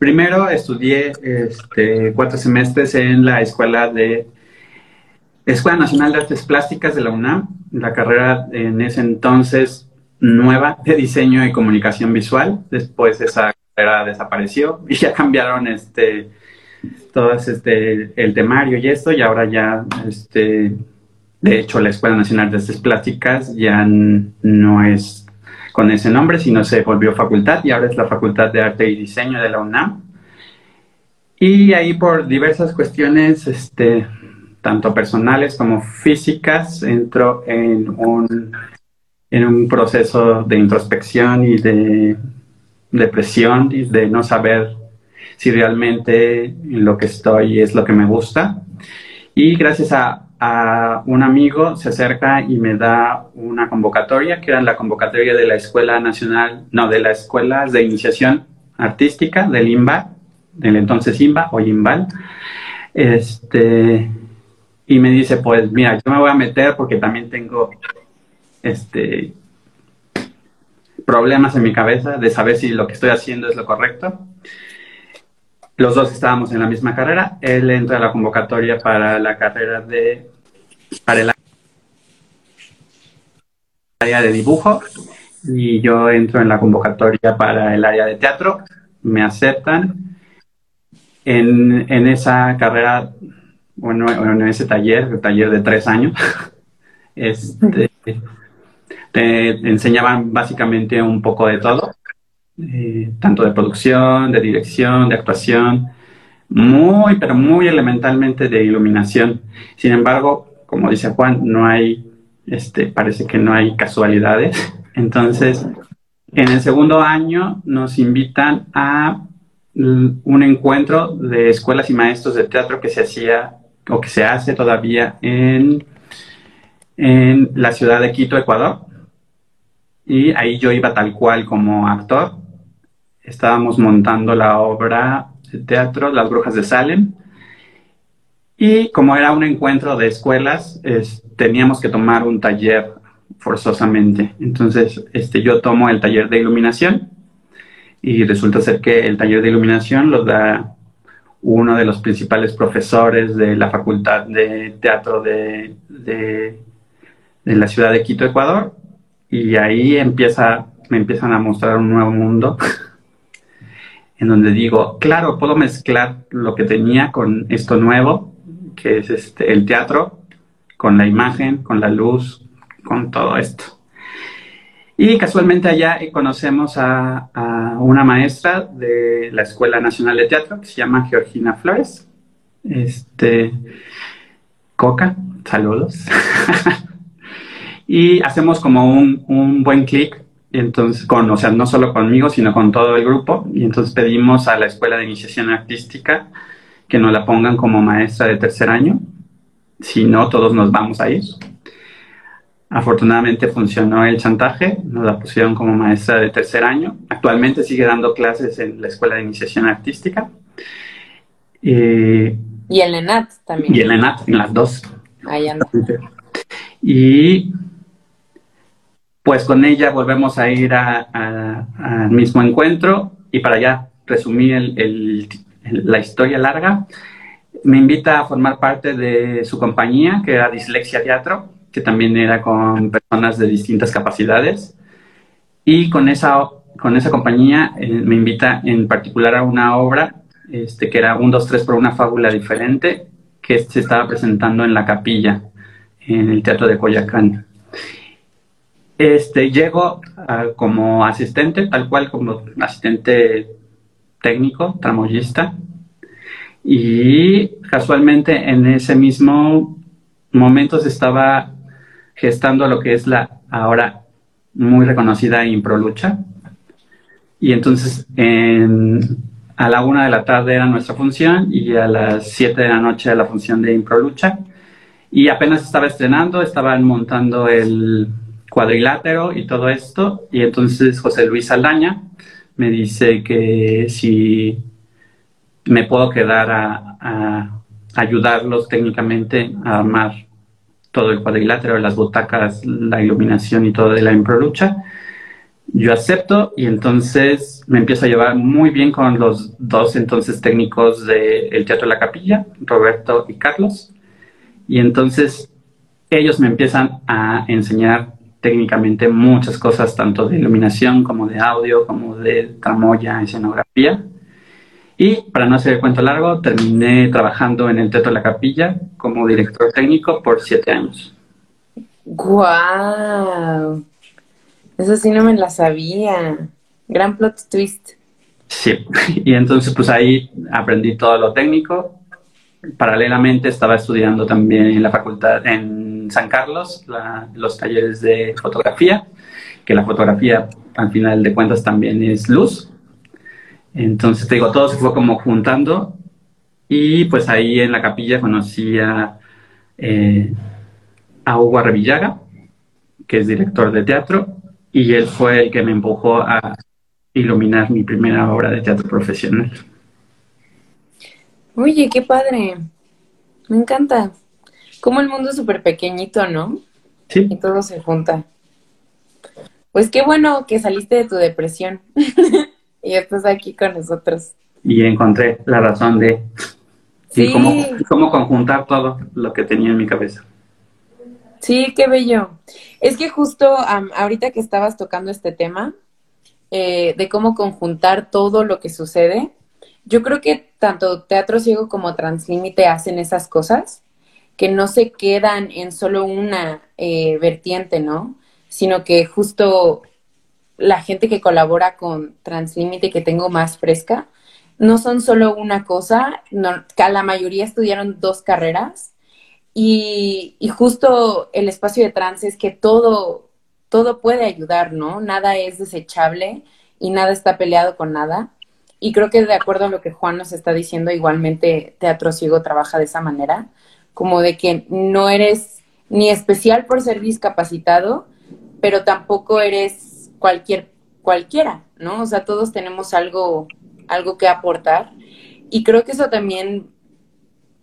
Primero estudié este, cuatro semestres en la escuela de Escuela Nacional de Artes Plásticas de la UNAM, la carrera en ese entonces nueva de diseño y comunicación visual. Después esa carrera desapareció *laughs* y ya cambiaron este todo este el temario y esto y ahora ya este de hecho la Escuela Nacional de Artes Plásticas ya no es con ese nombre, sino se volvió facultad y ahora es la Facultad de Arte y Diseño de la UNAM. Y ahí por diversas cuestiones, este, tanto personales como físicas, entró en un, en un proceso de introspección y de depresión y de no saber si realmente lo que estoy es lo que me gusta. Y gracias a a un amigo se acerca y me da una convocatoria, que era la convocatoria de la Escuela Nacional, no, de la Escuela de Iniciación Artística del IMBA, del entonces IMBA, o IMBAL, este, y me dice, pues mira, yo me voy a meter porque también tengo este problemas en mi cabeza de saber si lo que estoy haciendo es lo correcto. Los dos estábamos en la misma carrera. Él entra a la convocatoria para la carrera de para el área de dibujo y yo entro en la convocatoria para el área de teatro. Me aceptan. En, en esa carrera, bueno, en ese taller, el taller de tres años, *laughs* este, te enseñaban básicamente un poco de todo, eh, tanto de producción, de dirección, de actuación, muy, pero muy elementalmente de iluminación. Sin embargo, como dice Juan, no hay, este, parece que no hay casualidades. Entonces, en el segundo año nos invitan a un encuentro de escuelas y maestros de teatro que se hacía o que se hace todavía en, en la ciudad de Quito, Ecuador. Y ahí yo iba tal cual como actor. Estábamos montando la obra de teatro Las Brujas de Salem. Y como era un encuentro de escuelas, teníamos que tomar un taller forzosamente. Entonces, este, yo tomo el taller de iluminación y resulta ser que el taller de iluminación lo da uno de los principales profesores de la Facultad de Teatro de, de, de la ciudad de Quito, Ecuador, y ahí empieza, me empiezan a mostrar un nuevo mundo *laughs* en donde digo, claro, puedo mezclar lo que tenía con esto nuevo, que es este, el teatro, con la imagen, con la luz, con todo esto. Y casualmente allá conocemos a, a, una maestra de la Escuela Nacional de Teatro que se llama Georgina Flores. Este, Coca, saludos. *laughs* y hacemos como un, un buen clic, entonces, con, o sea, no solo conmigo, sino con todo el grupo, y entonces pedimos a la Escuela de Iniciación Artística que nos la pongan como maestra de tercer año, si no, todos nos vamos a ir. Afortunadamente funcionó el chantaje, nos la pusieron como maestra de tercer año. Actualmente sigue dando clases en la Escuela de Iniciación Artística. Eh, y en ENAT también. Y en ENAT, en las dos. Ahí anda. Y pues con ella volvemos a ir al mismo encuentro y para ya resumir la historia larga, me invita a formar parte de su compañía, que era Dislexia Teatro, que también era con personas de distintas capacidades. Y con esa, con esa compañía eh, me invita en particular a una obra este, que era un, dos, tres por una fábula diferente, que se estaba presentando en la capilla, en el Teatro de Coyacán. Este, llego como asistente, tal cual como asistente técnico, tramoyista, y casualmente en ese mismo momento se estaba gestando lo que es la ahora muy reconocida Improlucha. Y entonces a la una de la tarde era nuestra función y a las siete de la noche era la función de Improlucha. Y apenas estaba estrenando, estaban montando el, cuadrilátero y todo esto. Y entonces José Luis Saldaña me dice que si me puedo quedar a, ayudarlos técnicamente a armar todo el cuadrilátero, las butacas, la iluminación y todo de la improlucha. Yo acepto y entonces me empiezo a llevar muy bien con los dos entonces técnicos del Teatro de la Capilla, Roberto y Carlos. Y entonces ellos me empiezan a enseñar técnicamente muchas cosas, tanto de iluminación como de audio, como de tramoya, escenografía. Y para no hacer el cuento largo, terminé trabajando en el Teatro de la Capilla como director técnico por siete años. ¡Guau! Eso sí no me la sabía. Gran plot twist. Sí, *laughs* y entonces pues ahí aprendí todo lo técnico. Paralelamente estaba estudiando también en la facultad, en San Carlos los talleres de fotografía, que la fotografía al final de cuentas también es luz. Entonces digo, todo se fue como juntando y pues ahí en la capilla conocí a, eh, a Hugo Arrevillaga, que es director de teatro, y él fue el que me empujó a iluminar mi primera obra de teatro profesional. Oye, qué padre. Me encanta. Como el mundo es súper pequeñito, ¿no? Sí. Y todo se junta. Pues qué bueno que saliste de tu depresión *laughs* y estás aquí con nosotros. Y encontré la razón de Sí. y cómo, cómo conjuntar todo lo que tenía en mi cabeza. Sí, qué bello. Es que justo am, ahorita que estabas tocando este tema eh, de cómo conjuntar todo lo que sucede, yo creo que tanto Teatro Ciego como Translímite hacen esas cosas que no se quedan en solo una eh, vertiente, ¿no? Sino que justo la gente que colabora con Translímite que tengo más fresca, no son solo una cosa, la mayoría estudiaron dos carreras y, y justo el espacio de trans es que todo, todo puede ayudar, ¿no? Nada es desechable y nada está peleado con nada. Y creo que de acuerdo a lo que Juan nos está diciendo, igualmente Teatro Ciego trabaja de esa manera, como de que no eres ni especial por ser discapacitado, pero tampoco eres cualquier cualquiera, ¿no? O sea, todos tenemos algo algo que aportar y creo que eso también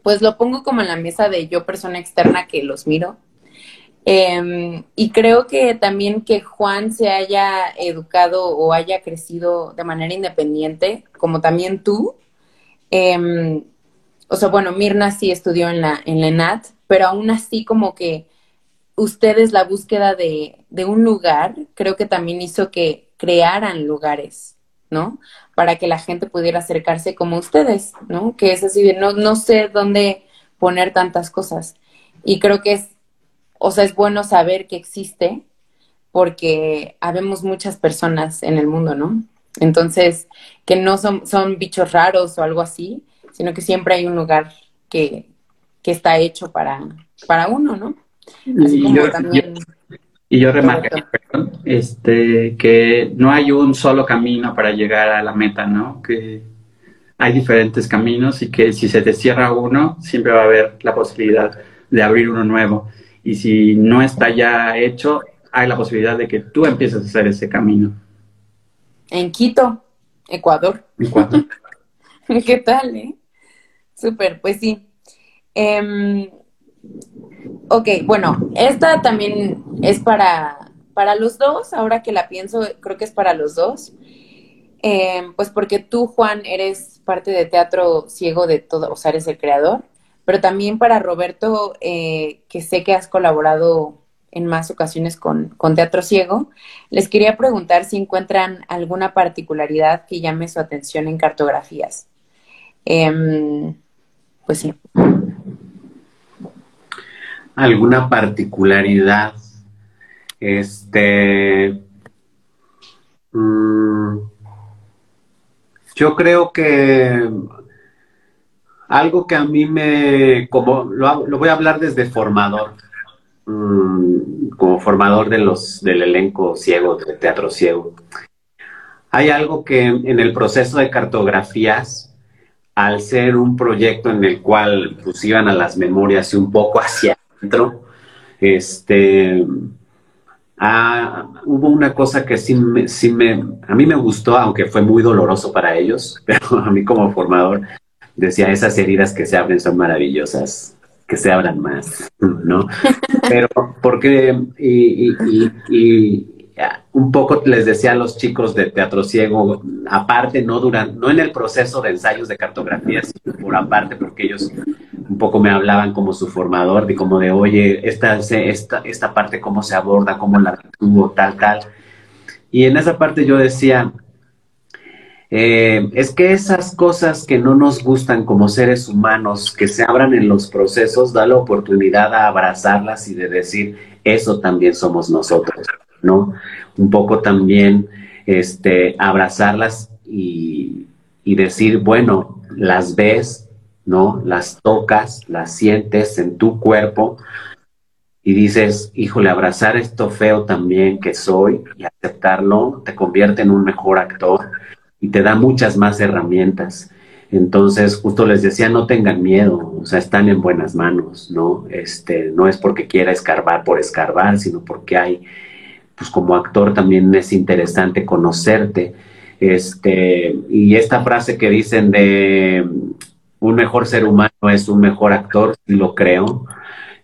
pues lo pongo como en la mesa de yo persona externa que los miro. Eh, y creo que también que Juan se haya educado o haya crecido de manera independiente, como también tú. Eh, o sea, bueno, Mirna sí estudió en la, en la ENAT, pero aún así como que ustedes la búsqueda de, de un lugar, creo que también hizo que crearan lugares, ¿no? Para que la gente pudiera acercarse como ustedes, ¿no? Que es así de no, no sé dónde poner tantas cosas. Y creo que es, o sea, es bueno saber que existe porque habemos muchas personas en el mundo, ¿no? Entonces, que no son, son bichos raros o algo así, sino que siempre hay un lugar que, que está hecho para, para uno, ¿no? Así Y como yo- también... Y yo remarcaría perdón, este, que no hay un solo camino para llegar a la meta, ¿no? Que hay diferentes caminos y que si se te cierra uno, siempre va a haber la posibilidad de abrir uno nuevo. Y si no está ya hecho, hay la posibilidad de que tú empieces a hacer ese camino. En Quito, Ecuador. *laughs* ¿Qué tal, eh? Súper, pues sí. Em, ok, bueno, esta también es para, para los dos, ahora que la pienso, creo que es para los dos. Em, pues porque tú, Juan, eres parte de Teatro Ciego de todo, o sea, eres el creador, pero también para Roberto, eh, que sé que has colaborado en más ocasiones con, con Teatro Ciego, les quería preguntar si encuentran alguna particularidad que llame su atención en cartografías. Em, pues sí. alguna particularidad. Este. mm, yo creo que algo que a mí me. como lo, voy a hablar desde formador. mm, como formador de los, del elenco ciego, de teatro ciego. Hay algo que en el proceso de cartografías, al ser un proyecto en el cual pues iban a las memorias y un poco *laughs* hacia adentro, este, ah, hubo una cosa que sí, me, sí me, a mí me gustó, aunque fue muy doloroso para ellos, *laughs* pero a mí como formador decía, esas heridas que se abren son maravillosas, que se abran más, ¿no? *laughs* Pero porque, y, y- y- un poco les decía a los chicos de Teatro Ciego, aparte, no duran, no en el proceso de ensayos de cartografía, sino por aparte, porque ellos un poco me hablaban como su formador, de como de, oye, esta, esta, esta parte cómo se aborda, cómo la tuvo, tal, tal. Y en esa parte yo decía, eh, es que esas cosas que no nos gustan como seres humanos, que se abran en los procesos, da la oportunidad a abrazarlas y de decir, eso también somos nosotros, ¿no? Un poco también, este, abrazarlas y, y decir, bueno, las ves, ¿no? Las tocas, las sientes en tu cuerpo y dices, híjole, abrazar esto feo también que soy y aceptarlo te convierte en un mejor actor y te da muchas más herramientas. Entonces, justo les decía, no tengan miedo, o sea, están en buenas manos, ¿no? Este, no es porque quiera escarbar por escarbar, sino porque hay, pues como actor también es interesante conocerte. Este, y esta frase que dicen de un mejor ser humano es un mejor actor, lo creo.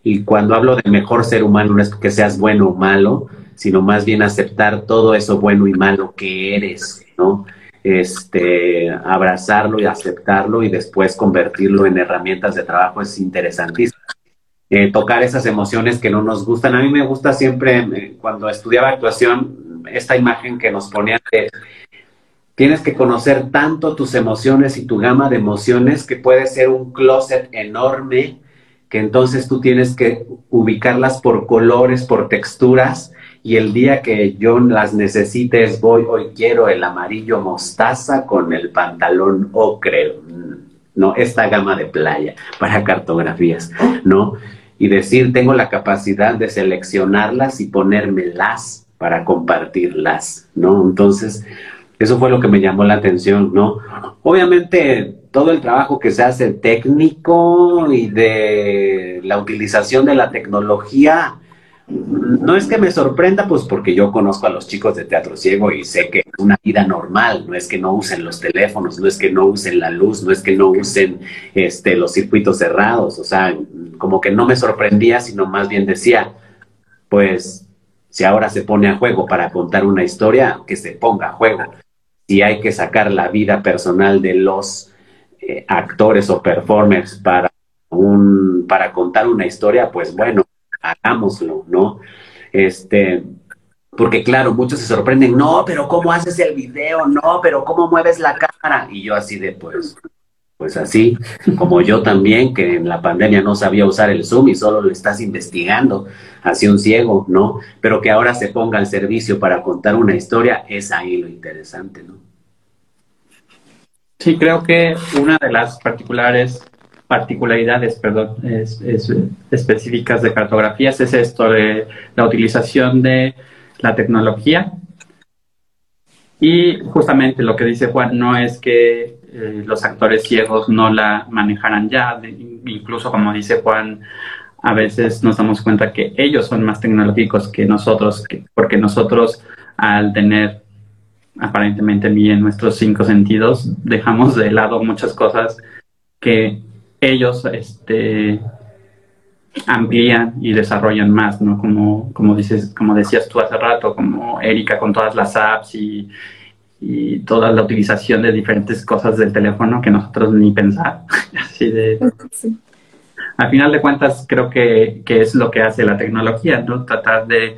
Y cuando hablo de mejor ser humano no es que seas bueno o malo, sino más bien aceptar todo eso bueno y malo que eres, ¿no? Este, abrazarlo y aceptarlo y después convertirlo en herramientas de trabajo es interesantísimo. Eh, tocar esas emociones que no nos gustan. A mí me gusta siempre, eh, cuando estudiaba actuación, esta imagen que nos ponía de tienes que conocer tanto tus emociones y tu gama de emociones que puede ser un closet enorme que entonces tú tienes que ubicarlas por colores, por texturas y el día que yo las necesites voy, hoy quiero el amarillo mostaza con el pantalón ocre, ¿no? Esta gama de playa para cartografías, ¿no? Y decir, tengo la capacidad de seleccionarlas y ponérmelas para compartirlas, ¿no? Entonces, eso fue lo que me llamó la atención, ¿no? Obviamente, todo el trabajo que se hace técnico y de la utilización de la tecnología, no es que me sorprenda, pues porque yo conozco a los chicos de Teatro Ciego y sé que es una vida normal, no es que no usen los teléfonos, no es que no usen la luz, no es que no usen este, los circuitos cerrados, o sea, como que no me sorprendía, sino más bien decía, pues si ahora se pone a juego para contar una historia, que se ponga a juego. Si hay que sacar la vida personal de los eh, actores o performers para, un, para contar una historia, pues bueno, hagámoslo, ¿no? Este, porque claro, muchos se sorprenden, no, pero ¿cómo haces el video? No, pero ¿cómo mueves la cámara? Y yo así de, pues, pues así, como yo también, que en la pandemia no sabía usar el Zoom y solo lo estás investigando, así un ciego, ¿no? Pero que ahora se ponga al servicio para contar una historia, es ahí lo interesante, ¿no? Sí, creo que una de las particulares particularidades perdón, específicas de cartografías es esto de la utilización de la tecnología. Y justamente lo que dice Juan no es que eh, los actores ciegos no la manejaran ya, incluso como dice Juan, a veces nos damos cuenta que ellos son más tecnológicos que nosotros, porque nosotros al tener aparentemente bien nuestros cinco sentidos, dejamos de lado muchas cosas que ellos este, amplían y desarrollan más, ¿no? Como, como, dices, como decías tú hace rato, como Erika con todas las apps y, y toda la utilización de diferentes cosas del teléfono que nosotros ni pensar. *laughs* Así de... Al final de cuentas, creo que, que, es lo que hace la tecnología, ¿no? Tratar de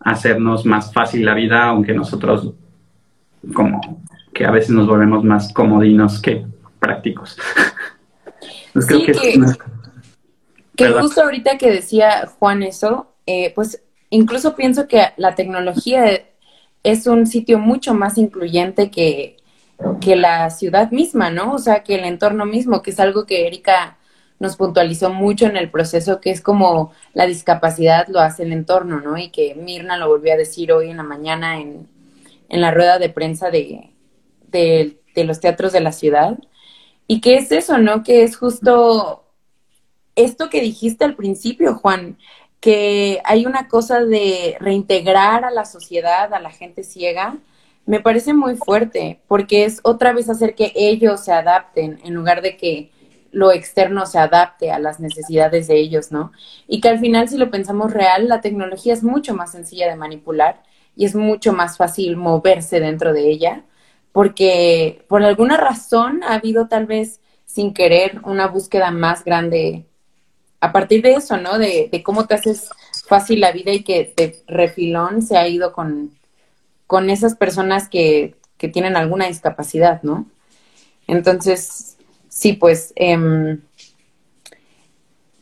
hacernos más fácil la vida, aunque nosotros como que a veces nos volvemos más comodinos que prácticos. *laughs* sí, que, justo ahorita que decía Juan eso, eh, pues incluso pienso que la tecnología es un sitio mucho más incluyente que, que la ciudad misma, ¿no? O sea, que el entorno mismo, que es algo que Erika nos puntualizó mucho en el proceso, que es como la discapacidad lo hace el entorno, ¿no? Y que Mirna lo volvió a decir hoy en la mañana en, en la rueda de prensa de, de, de los teatros de la ciudad, ¿Y qué es eso, no? Que es justo esto que dijiste al principio, Juan, que hay una cosa de reintegrar a la sociedad, a la gente ciega, me parece muy fuerte, porque es otra vez hacer que ellos se adapten en lugar de que lo externo se adapte a las necesidades de ellos, ¿no? Y que al final, si lo pensamos real, la tecnología es mucho más sencilla de manipular y es mucho más fácil moverse dentro de ella porque por alguna razón ha habido tal vez sin querer una búsqueda más grande a partir de eso, ¿no? De, cómo te haces fácil la vida y que de refilón se ha ido con, con esas personas que, que tienen alguna discapacidad, ¿no? Entonces, sí, pues, eh,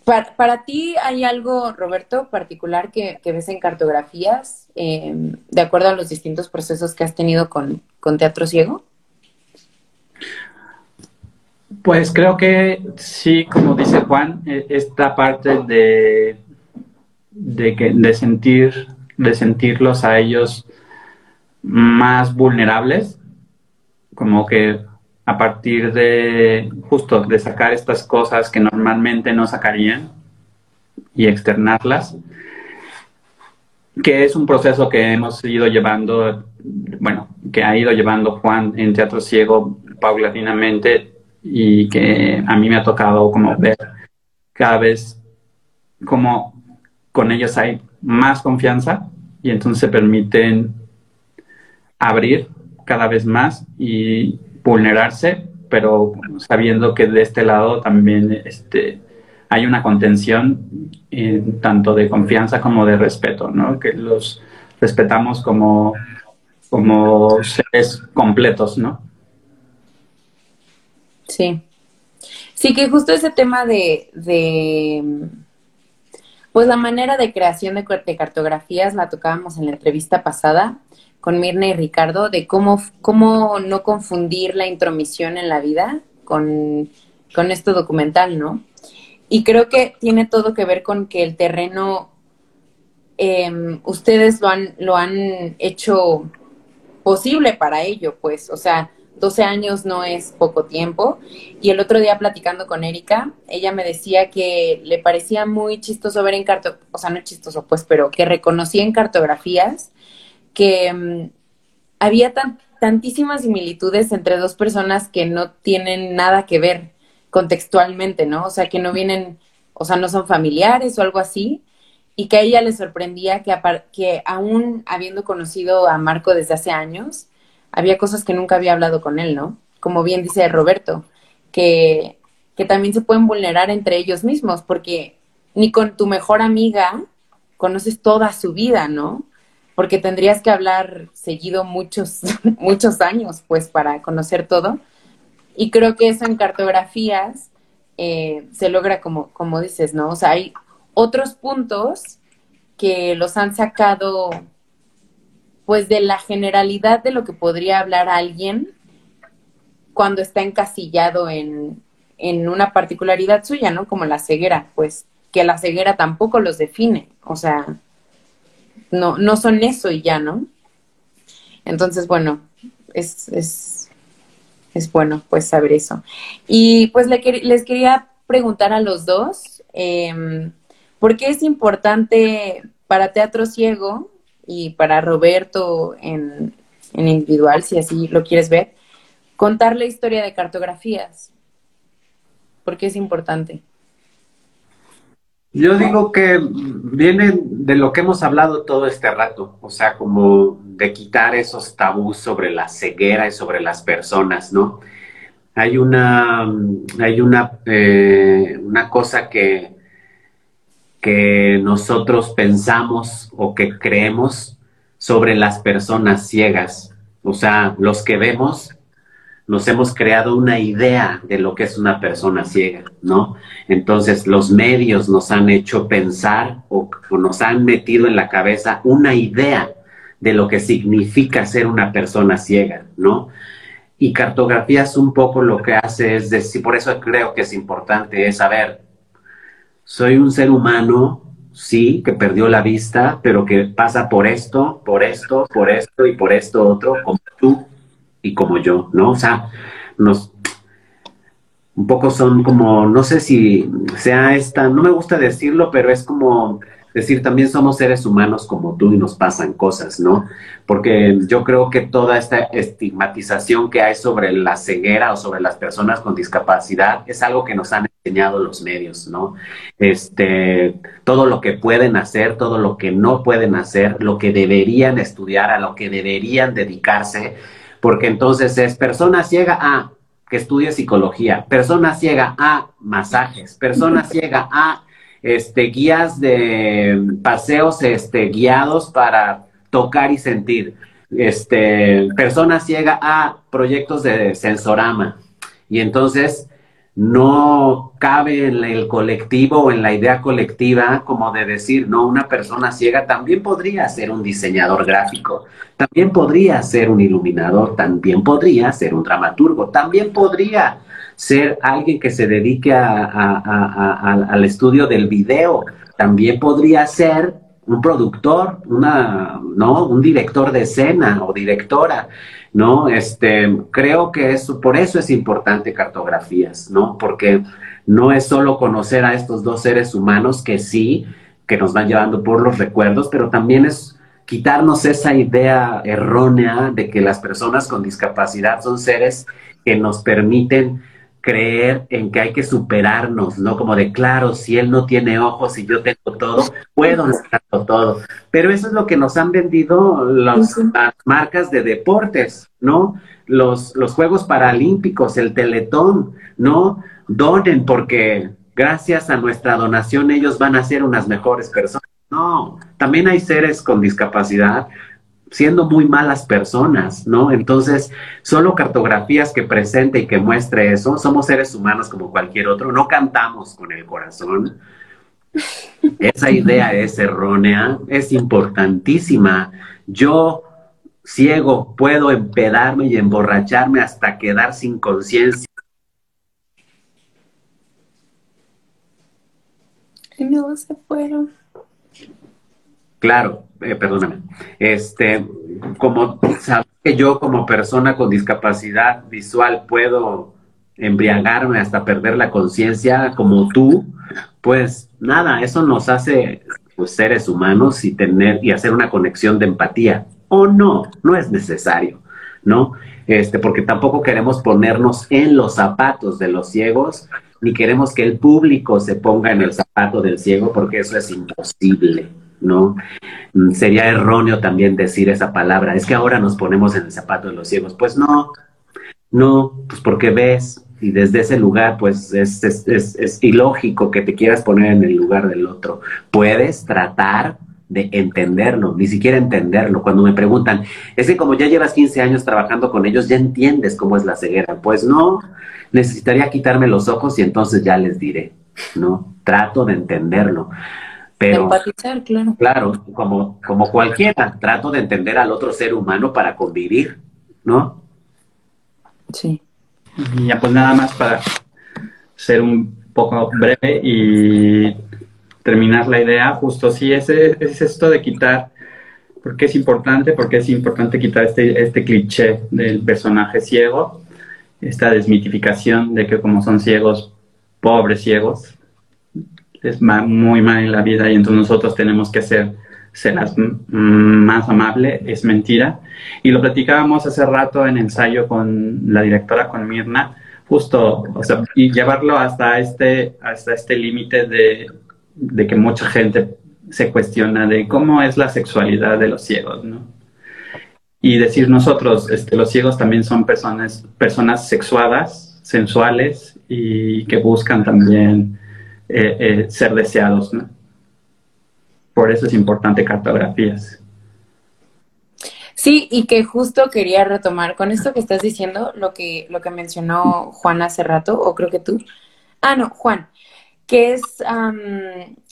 para, ti, ¿hay algo, Roberto, particular que, ves en cartografías, em, de acuerdo a los distintos procesos que has tenido con, Teatro Ciego? Pues creo que sí, como dice Juan, e, esta parte de, de, que, de, sentir, de sentirlos a ellos más vulnerables, como que a partir de justo de sacar estas cosas que normalmente no sacarían y externarlas, que es un proceso que hemos ido llevando, bueno, que ha ido llevando Juan en Teatro Ciego paulatinamente y que a mí me ha tocado como ver cada vez como con ellos hay más confianza y entonces se permiten abrir cada vez más y vulnerarse, pero sabiendo que de este lado también este, hay una contención tanto de confianza como de respeto, ¿no? Que los respetamos como, como seres completos, ¿no? Sí. Sí, que justo ese tema de, de pues la manera de creación de, cartografías la tocábamos en la entrevista pasada con Mirna y Ricardo, de cómo, cómo no confundir la intromisión en la vida con, con esto documental, ¿no? Y creo que tiene todo que ver con que el terreno, em, ustedes lo han, lo han hecho posible para ello, pues, o sea, 12 años no es poco tiempo. Y el otro día platicando con Erika, ella me decía que le parecía muy chistoso ver en cartografías, o sea, no chistoso pues, pero que reconocía en cartografías que mm, había tantísimas similitudes entre dos personas que no tienen nada que ver contextualmente, ¿no? O sea, que no vienen, o sea, no son familiares o algo así, y que a ella le sorprendía que, que aún habiendo conocido a Marco desde hace años, había cosas que nunca había hablado con él, ¿no? Como bien dice Roberto, que, que también se pueden vulnerar entre ellos mismos, porque ni con tu mejor amiga conoces toda su vida, ¿no? Porque tendrías que hablar seguido muchos, *laughs* muchos años, pues, para conocer todo. Y creo que eso en cartografías eh, se logra como, como dices, ¿no? O sea, hay otros puntos que los han sacado pues de la generalidad de lo que podría hablar alguien cuando está encasillado en, en una particularidad suya, ¿no? Como la ceguera, pues que la ceguera tampoco los define, o sea, no, no son eso y ya, ¿no? Entonces, bueno, es, es, es bueno pues saber eso. Y pues le, les quería preguntar a los dos, eh, ¿por qué es importante para Teatro Ciego y para Roberto en, individual, si así lo quieres ver, contar la historia de cartografías. porque es importante? Yo digo que viene de lo que hemos hablado todo este rato, o sea, como de quitar esos tabús sobre la ceguera y sobre las personas, ¿no? Hay una, hay una, eh, una cosa que, que nosotros pensamos o que creemos sobre las personas ciegas. O sea, los que vemos, nos hemos creado una idea de lo que es una persona ciega, ¿no? Entonces, los medios nos han hecho pensar o, nos han metido en la cabeza una idea de lo que significa ser una persona ciega, ¿no? Y cartografías un poco lo que hace es decir, por eso creo que es importante, es saber, soy un ser humano, sí, que perdió la vista, pero que pasa por esto, por esto, por esto y por esto otro, como tú y como yo, ¿no? O sea, nos un poco son como, no sé si sea esta, no me gusta decirlo, pero es como decir, también somos seres humanos como tú y nos pasan cosas, ¿no? Porque yo creo que toda esta estigmatización que hay sobre la ceguera o sobre las personas con discapacidad es algo que nos han enseñado los medios, ¿no? Este, todo lo que pueden hacer, todo lo que no pueden hacer, lo que deberían estudiar, a lo que deberían dedicarse, porque entonces es persona ciega a que estudie psicología, persona ciega a masajes, persona *laughs* ciega a este, guías de paseos este, guiados para tocar y sentir. Este, persona ciega a proyectos de sensorama. Y entonces no cabe en el colectivo o en la idea colectiva como de decir, no, una persona ciega también podría ser un diseñador gráfico, también podría ser un iluminador, también podría ser un dramaturgo, también podría ser alguien que se dedique al estudio del video. También podría ser un productor, una, ¿no? Un director de escena o directora, ¿no? Este, creo que eso, por eso es importante cartografías, ¿no? Porque no es solo conocer a estos dos seres humanos que sí, que nos van llevando por los recuerdos, pero también es quitarnos esa idea errónea de que las personas con discapacidad son seres que nos permiten creer en que hay que superarnos, ¿no? Como de, claro, si él no tiene ojos y yo tengo todo, puedo necesitarlo todo. Pero eso es lo que nos han vendido las marcas de deportes, ¿no? Los, los Juegos Paralímpicos, el Teletón, ¿no? Donen porque gracias a nuestra donación ellos van a ser unas mejores personas. No, también hay seres con discapacidad siendo muy malas personas, ¿no? Entonces, solo cartografías que presente y que muestre eso, somos seres humanos como cualquier otro, no cantamos con el corazón. Esa idea es errónea, es importantísima. Yo, ciego, puedo empedarme y emborracharme hasta quedar sin conciencia. No se fueron. Claro, eh, perdóname, este, como sabes que yo como persona con discapacidad visual puedo embriagarme hasta perder la conciencia como tú, pues nada, eso nos hace pues, seres humanos y tener y hacer una conexión de empatía. O no, no es necesario, ¿no? Este, porque tampoco queremos ponernos en los zapatos de los ciegos, ni queremos que el público se ponga en el zapato del ciego, porque eso es imposible. ¿No? Mm, sería erróneo también decir esa palabra. Es que ahora nos ponemos en el zapato de los ciegos. Pues no, no, pues porque ves y desde ese lugar, pues es, es, es, ilógico que te quieras poner en el lugar del otro. Puedes tratar de entenderlo, ni siquiera entenderlo. Cuando me preguntan, es que como ya llevas 15 años trabajando con ellos, ya entiendes cómo es la ceguera. Pues no, necesitaría quitarme los ojos y entonces ya les diré, ¿no? Trato de entenderlo. Pero, empatizar, claro. Claro, como, como cualquiera, trato de entender al otro ser humano para convivir, ¿no? Sí. Y ya pues nada más para ser un poco breve y terminar la idea, justo sí, es, es esto de quitar, porque es importante, porque es importante quitar este, este cliché del personaje ciego, esta desmitificación de que como son ciegos, pobres ciegos, es muy mal en la vida y entonces nosotros tenemos que ser, más amable, es mentira. Y lo platicábamos hace rato en ensayo con la directora, con Mirna, justo, o sea, y llevarlo hasta este, hasta este límite de, de, que mucha gente se cuestiona de cómo es la sexualidad de los ciegos, ¿no? Y decir nosotros, este, los ciegos también son personas, personas sexuadas, sensuales y que buscan también eh, eh, ser deseados. ¿no? Por eso es importante cartografías. Sí, y que justo quería retomar con esto que estás diciendo, lo que, lo que mencionó Juan hace rato, o creo que tú. Ah, no, Juan, que es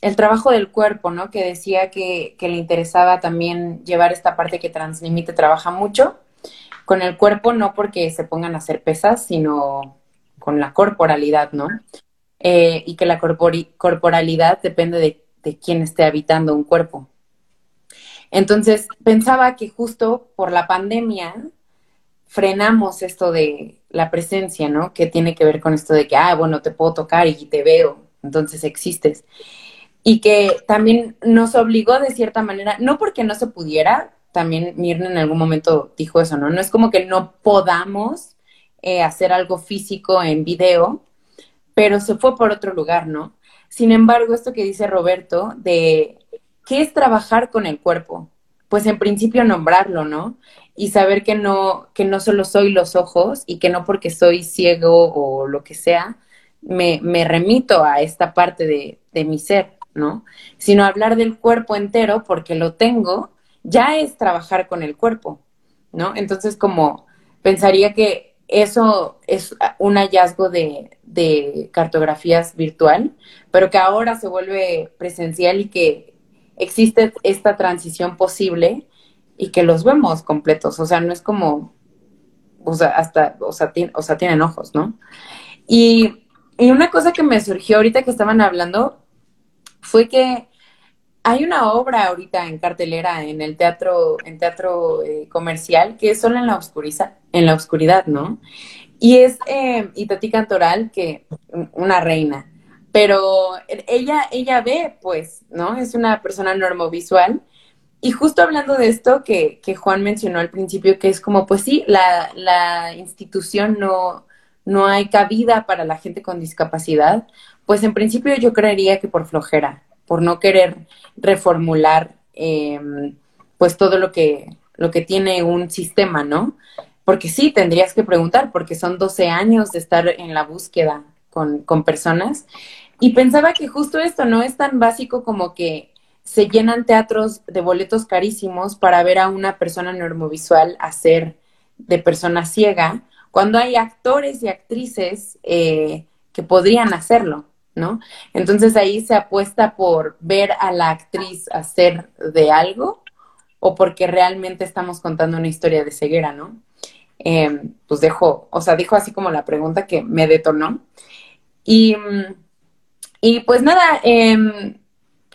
el trabajo del cuerpo, ¿no? Que decía que, que, le interesaba también llevar esta parte que Translimite trabaja mucho con el cuerpo, no porque se pongan a hacer pesas, sino con la corporalidad, ¿no? Eh, y que la corporalidad depende de, quién esté habitando un cuerpo. Entonces, pensaba que justo por la pandemia frenamos esto de la presencia, ¿no? Que tiene que ver con esto de que, ah, bueno, te puedo tocar y te veo, entonces existes. Y que también nos obligó de cierta manera, no porque no se pudiera, también Mirna en algún momento dijo eso, ¿no? No es como que no podamos eh, hacer algo físico en video, pero se fue por otro lugar, ¿no? Sin embargo, esto que dice Roberto de qué es trabajar con el cuerpo, pues en principio nombrarlo, ¿no? Y saber que no, que no solo soy los ojos y que no porque soy ciego o lo que sea, me, me remito a esta parte de, de mi ser, ¿no? Sino hablar del cuerpo entero porque lo tengo, ya es trabajar con el cuerpo, ¿no? Entonces, como pensaría que eso es un hallazgo de, cartografías virtual, pero que ahora se vuelve presencial y que existe esta transición posible y que los vemos completos. O sea, no es como, o sea, hasta, o sea, o sea tienen ojos, ¿no? Y, y una cosa que me surgió ahorita que estaban hablando fue que hay una obra ahorita en cartelera en el teatro, en teatro eh, comercial que es solo en la oscuridad, en la oscuridad, ¿no? Y es eh, Itatí Cantoral, que una reina, pero ella, ella ve, pues, ¿no? Es una persona normovisual. Y justo hablando de esto que, que Juan mencionó al principio, que es como, pues sí, la, la institución no, no hay cabida para la gente con discapacidad, pues en principio yo creería que por flojera, por no querer reformular em, pues todo lo que, lo que tiene un sistema, ¿no? Porque sí, tendrías que preguntar, porque son 12 años de estar en la búsqueda con, con personas. Y pensaba que justo esto no es tan básico como que se llenan teatros de boletos carísimos para ver a una persona neurovisual hacer de persona ciega, cuando hay actores y actrices eh, que podrían hacerlo, ¿no? Entonces ahí se apuesta por ver a la actriz hacer de algo o porque realmente estamos contando una historia de ceguera, ¿no? Em, pues dejo, o sea, dijo así como la pregunta que me detonó. Y, y pues nada, eh,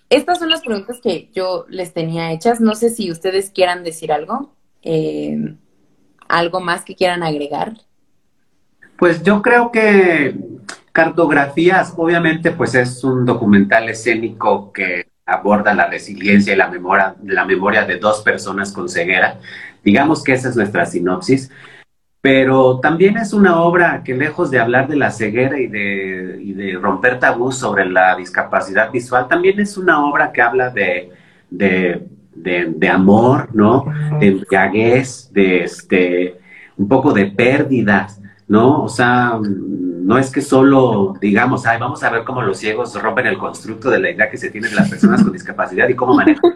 estas son las preguntas que yo les tenía hechas. No sé si ustedes quieran decir algo, eh, algo más que quieran agregar. Pues yo creo que Cartografías, obviamente, pues es un documental escénico que aborda la resiliencia y la memoria, la memoria de dos personas con ceguera. Digamos que esa es nuestra sinopsis pero también es una obra que lejos de hablar de la ceguera y de, romper tabús sobre la discapacidad visual, también es una obra que habla de, de, amor, ¿no? De embriaguez, de este, un poco de pérdidas, ¿no? O sea, no es que solo digamos, ay, vamos a ver cómo los ciegos rompen el constructo de la idea que se tiene de las personas con discapacidad y cómo manejan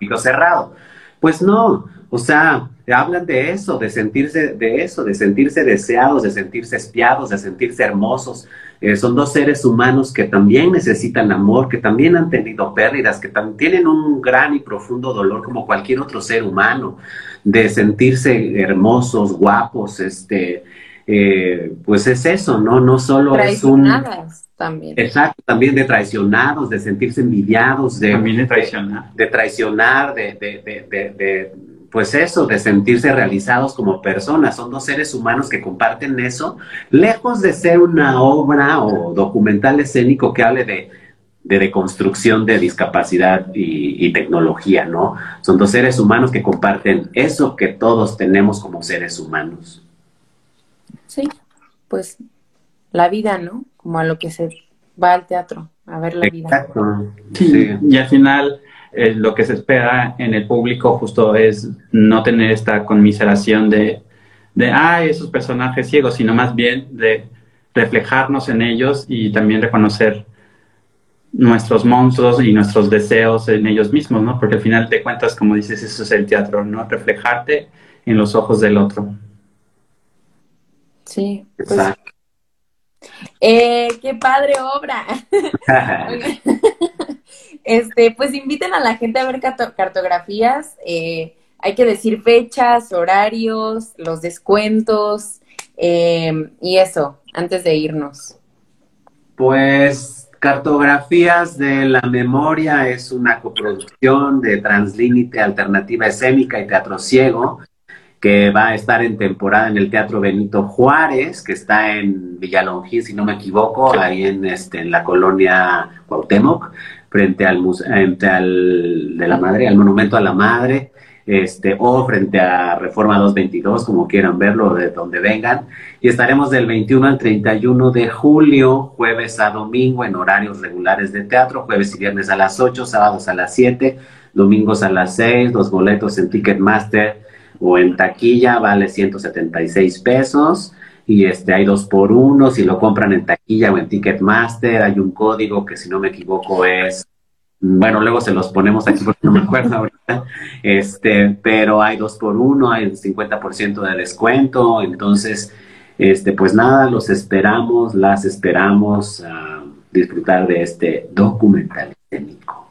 el cerrado. Pues no, o sea, hablan de eso, de sentirse, de eso, de sentirse deseados, de sentirse espiados, de sentirse hermosos. Eh, son dos seres humanos que también necesitan amor, que también han tenido pérdidas, que tienen un gran y profundo dolor como cualquier otro ser humano, de sentirse hermosos, guapos, este, eh, pues es eso, ¿no? No solo es un... También. Exacto, también de traicionados, de sentirse envidiados, de... También de traicionar. De traicionar, de, de pues eso, de sentirse realizados como personas. Son dos seres humanos que comparten eso, lejos de ser una obra o documental escénico que hable de, de deconstrucción de discapacidad y, tecnología, ¿no? Son dos seres humanos que comparten eso que todos tenemos como seres humanos. Sí, pues la vida, ¿no? Como a lo que se va al teatro, a ver la vida. Exacto. sí. Y al final eh, lo que se espera en el público justo es no tener esta conmiseración de, de, ah, esos personajes ciegos, sino más bien de reflejarnos en ellos y también reconocer nuestros monstruos y nuestros deseos en ellos mismos, ¿no? Porque al final de cuentas, como dices, eso es el teatro, ¿no? Reflejarte en los ojos del otro. Sí. Pues, eh, qué padre obra. *laughs* *laughs* Este, pues inviten a la gente a ver cartografías. Eh, hay que decir fechas, horarios, los descuentos eh, y eso, antes de irnos. Pues Cartografías de la Memoria es una coproducción de Translímite Alternativa Escénica y Teatro Ciego que va a estar en temporada en el Teatro Benito Juárez, que está en Villalongín, si no me equivoco, ahí en, este, en la colonia Cuauhtémoc frente al, frente al de la madre, al monumento a la madre, este, o frente a Reforma 222, como quieran verlo, de donde vengan. Y estaremos del 21 al 31 de julio, jueves a domingo, en horarios regulares de teatro, jueves y viernes a las 8, sábados a las 7, domingos a las 6, los boletos en Ticketmaster o en taquilla vale 176 pesos y este hay dos por uno si lo compran en taquilla o en Ticketmaster hay un código que si no me equivoco es bueno luego se los ponemos aquí porque no me acuerdo ahorita este pero hay dos por uno hay el 50% de descuento entonces este pues nada los esperamos las esperamos a disfrutar de este documental técnico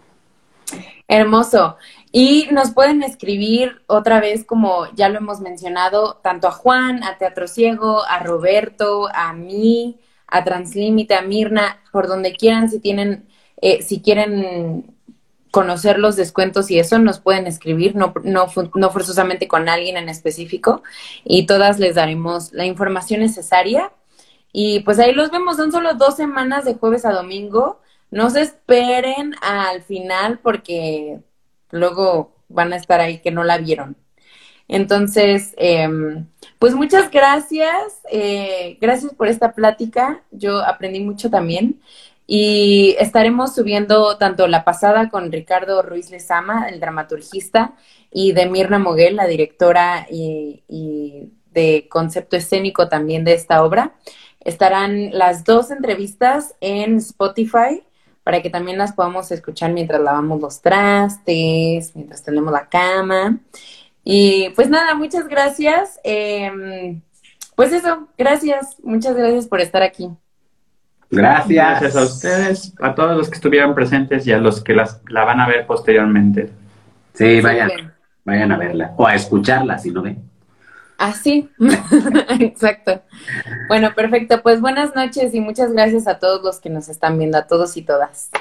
hermoso y nos pueden escribir otra vez, como ya lo hemos mencionado, tanto a Juan, a Teatro Ciego, a Roberto, a mí, a Translímite, a Mirna, por donde quieran, si tienen, eh, si quieren conocer los descuentos y eso, nos pueden escribir, no, no, no forzosamente con alguien en específico, y todas les daremos la información necesaria. Y pues ahí los vemos, son solo dos semanas de jueves a domingo. No se esperen al final porque luego van a estar ahí que no la vieron. Entonces, em, pues muchas gracias, eh, gracias por esta plática, yo aprendí mucho también y estaremos subiendo tanto la pasada con Ricardo Ruiz Lezama, el dramaturgista, y de Mirna Moguel, la directora y, y de concepto escénico también de esta obra. Estarán las dos entrevistas en Spotify para que también las podamos escuchar mientras lavamos los trastes, mientras tenemos la cama. Y pues nada, muchas gracias. Em, pues eso, gracias, muchas gracias por estar aquí. Gracias. Gracias a ustedes, a todos los que estuvieron presentes y a los que las, la van a ver posteriormente. Sí, vayan, vayan a verla o a escucharla si no ven. Así, *laughs* exacto. Bueno, perfecto. Pues buenas noches y muchas gracias a todos los que nos están viendo, a todos y todas.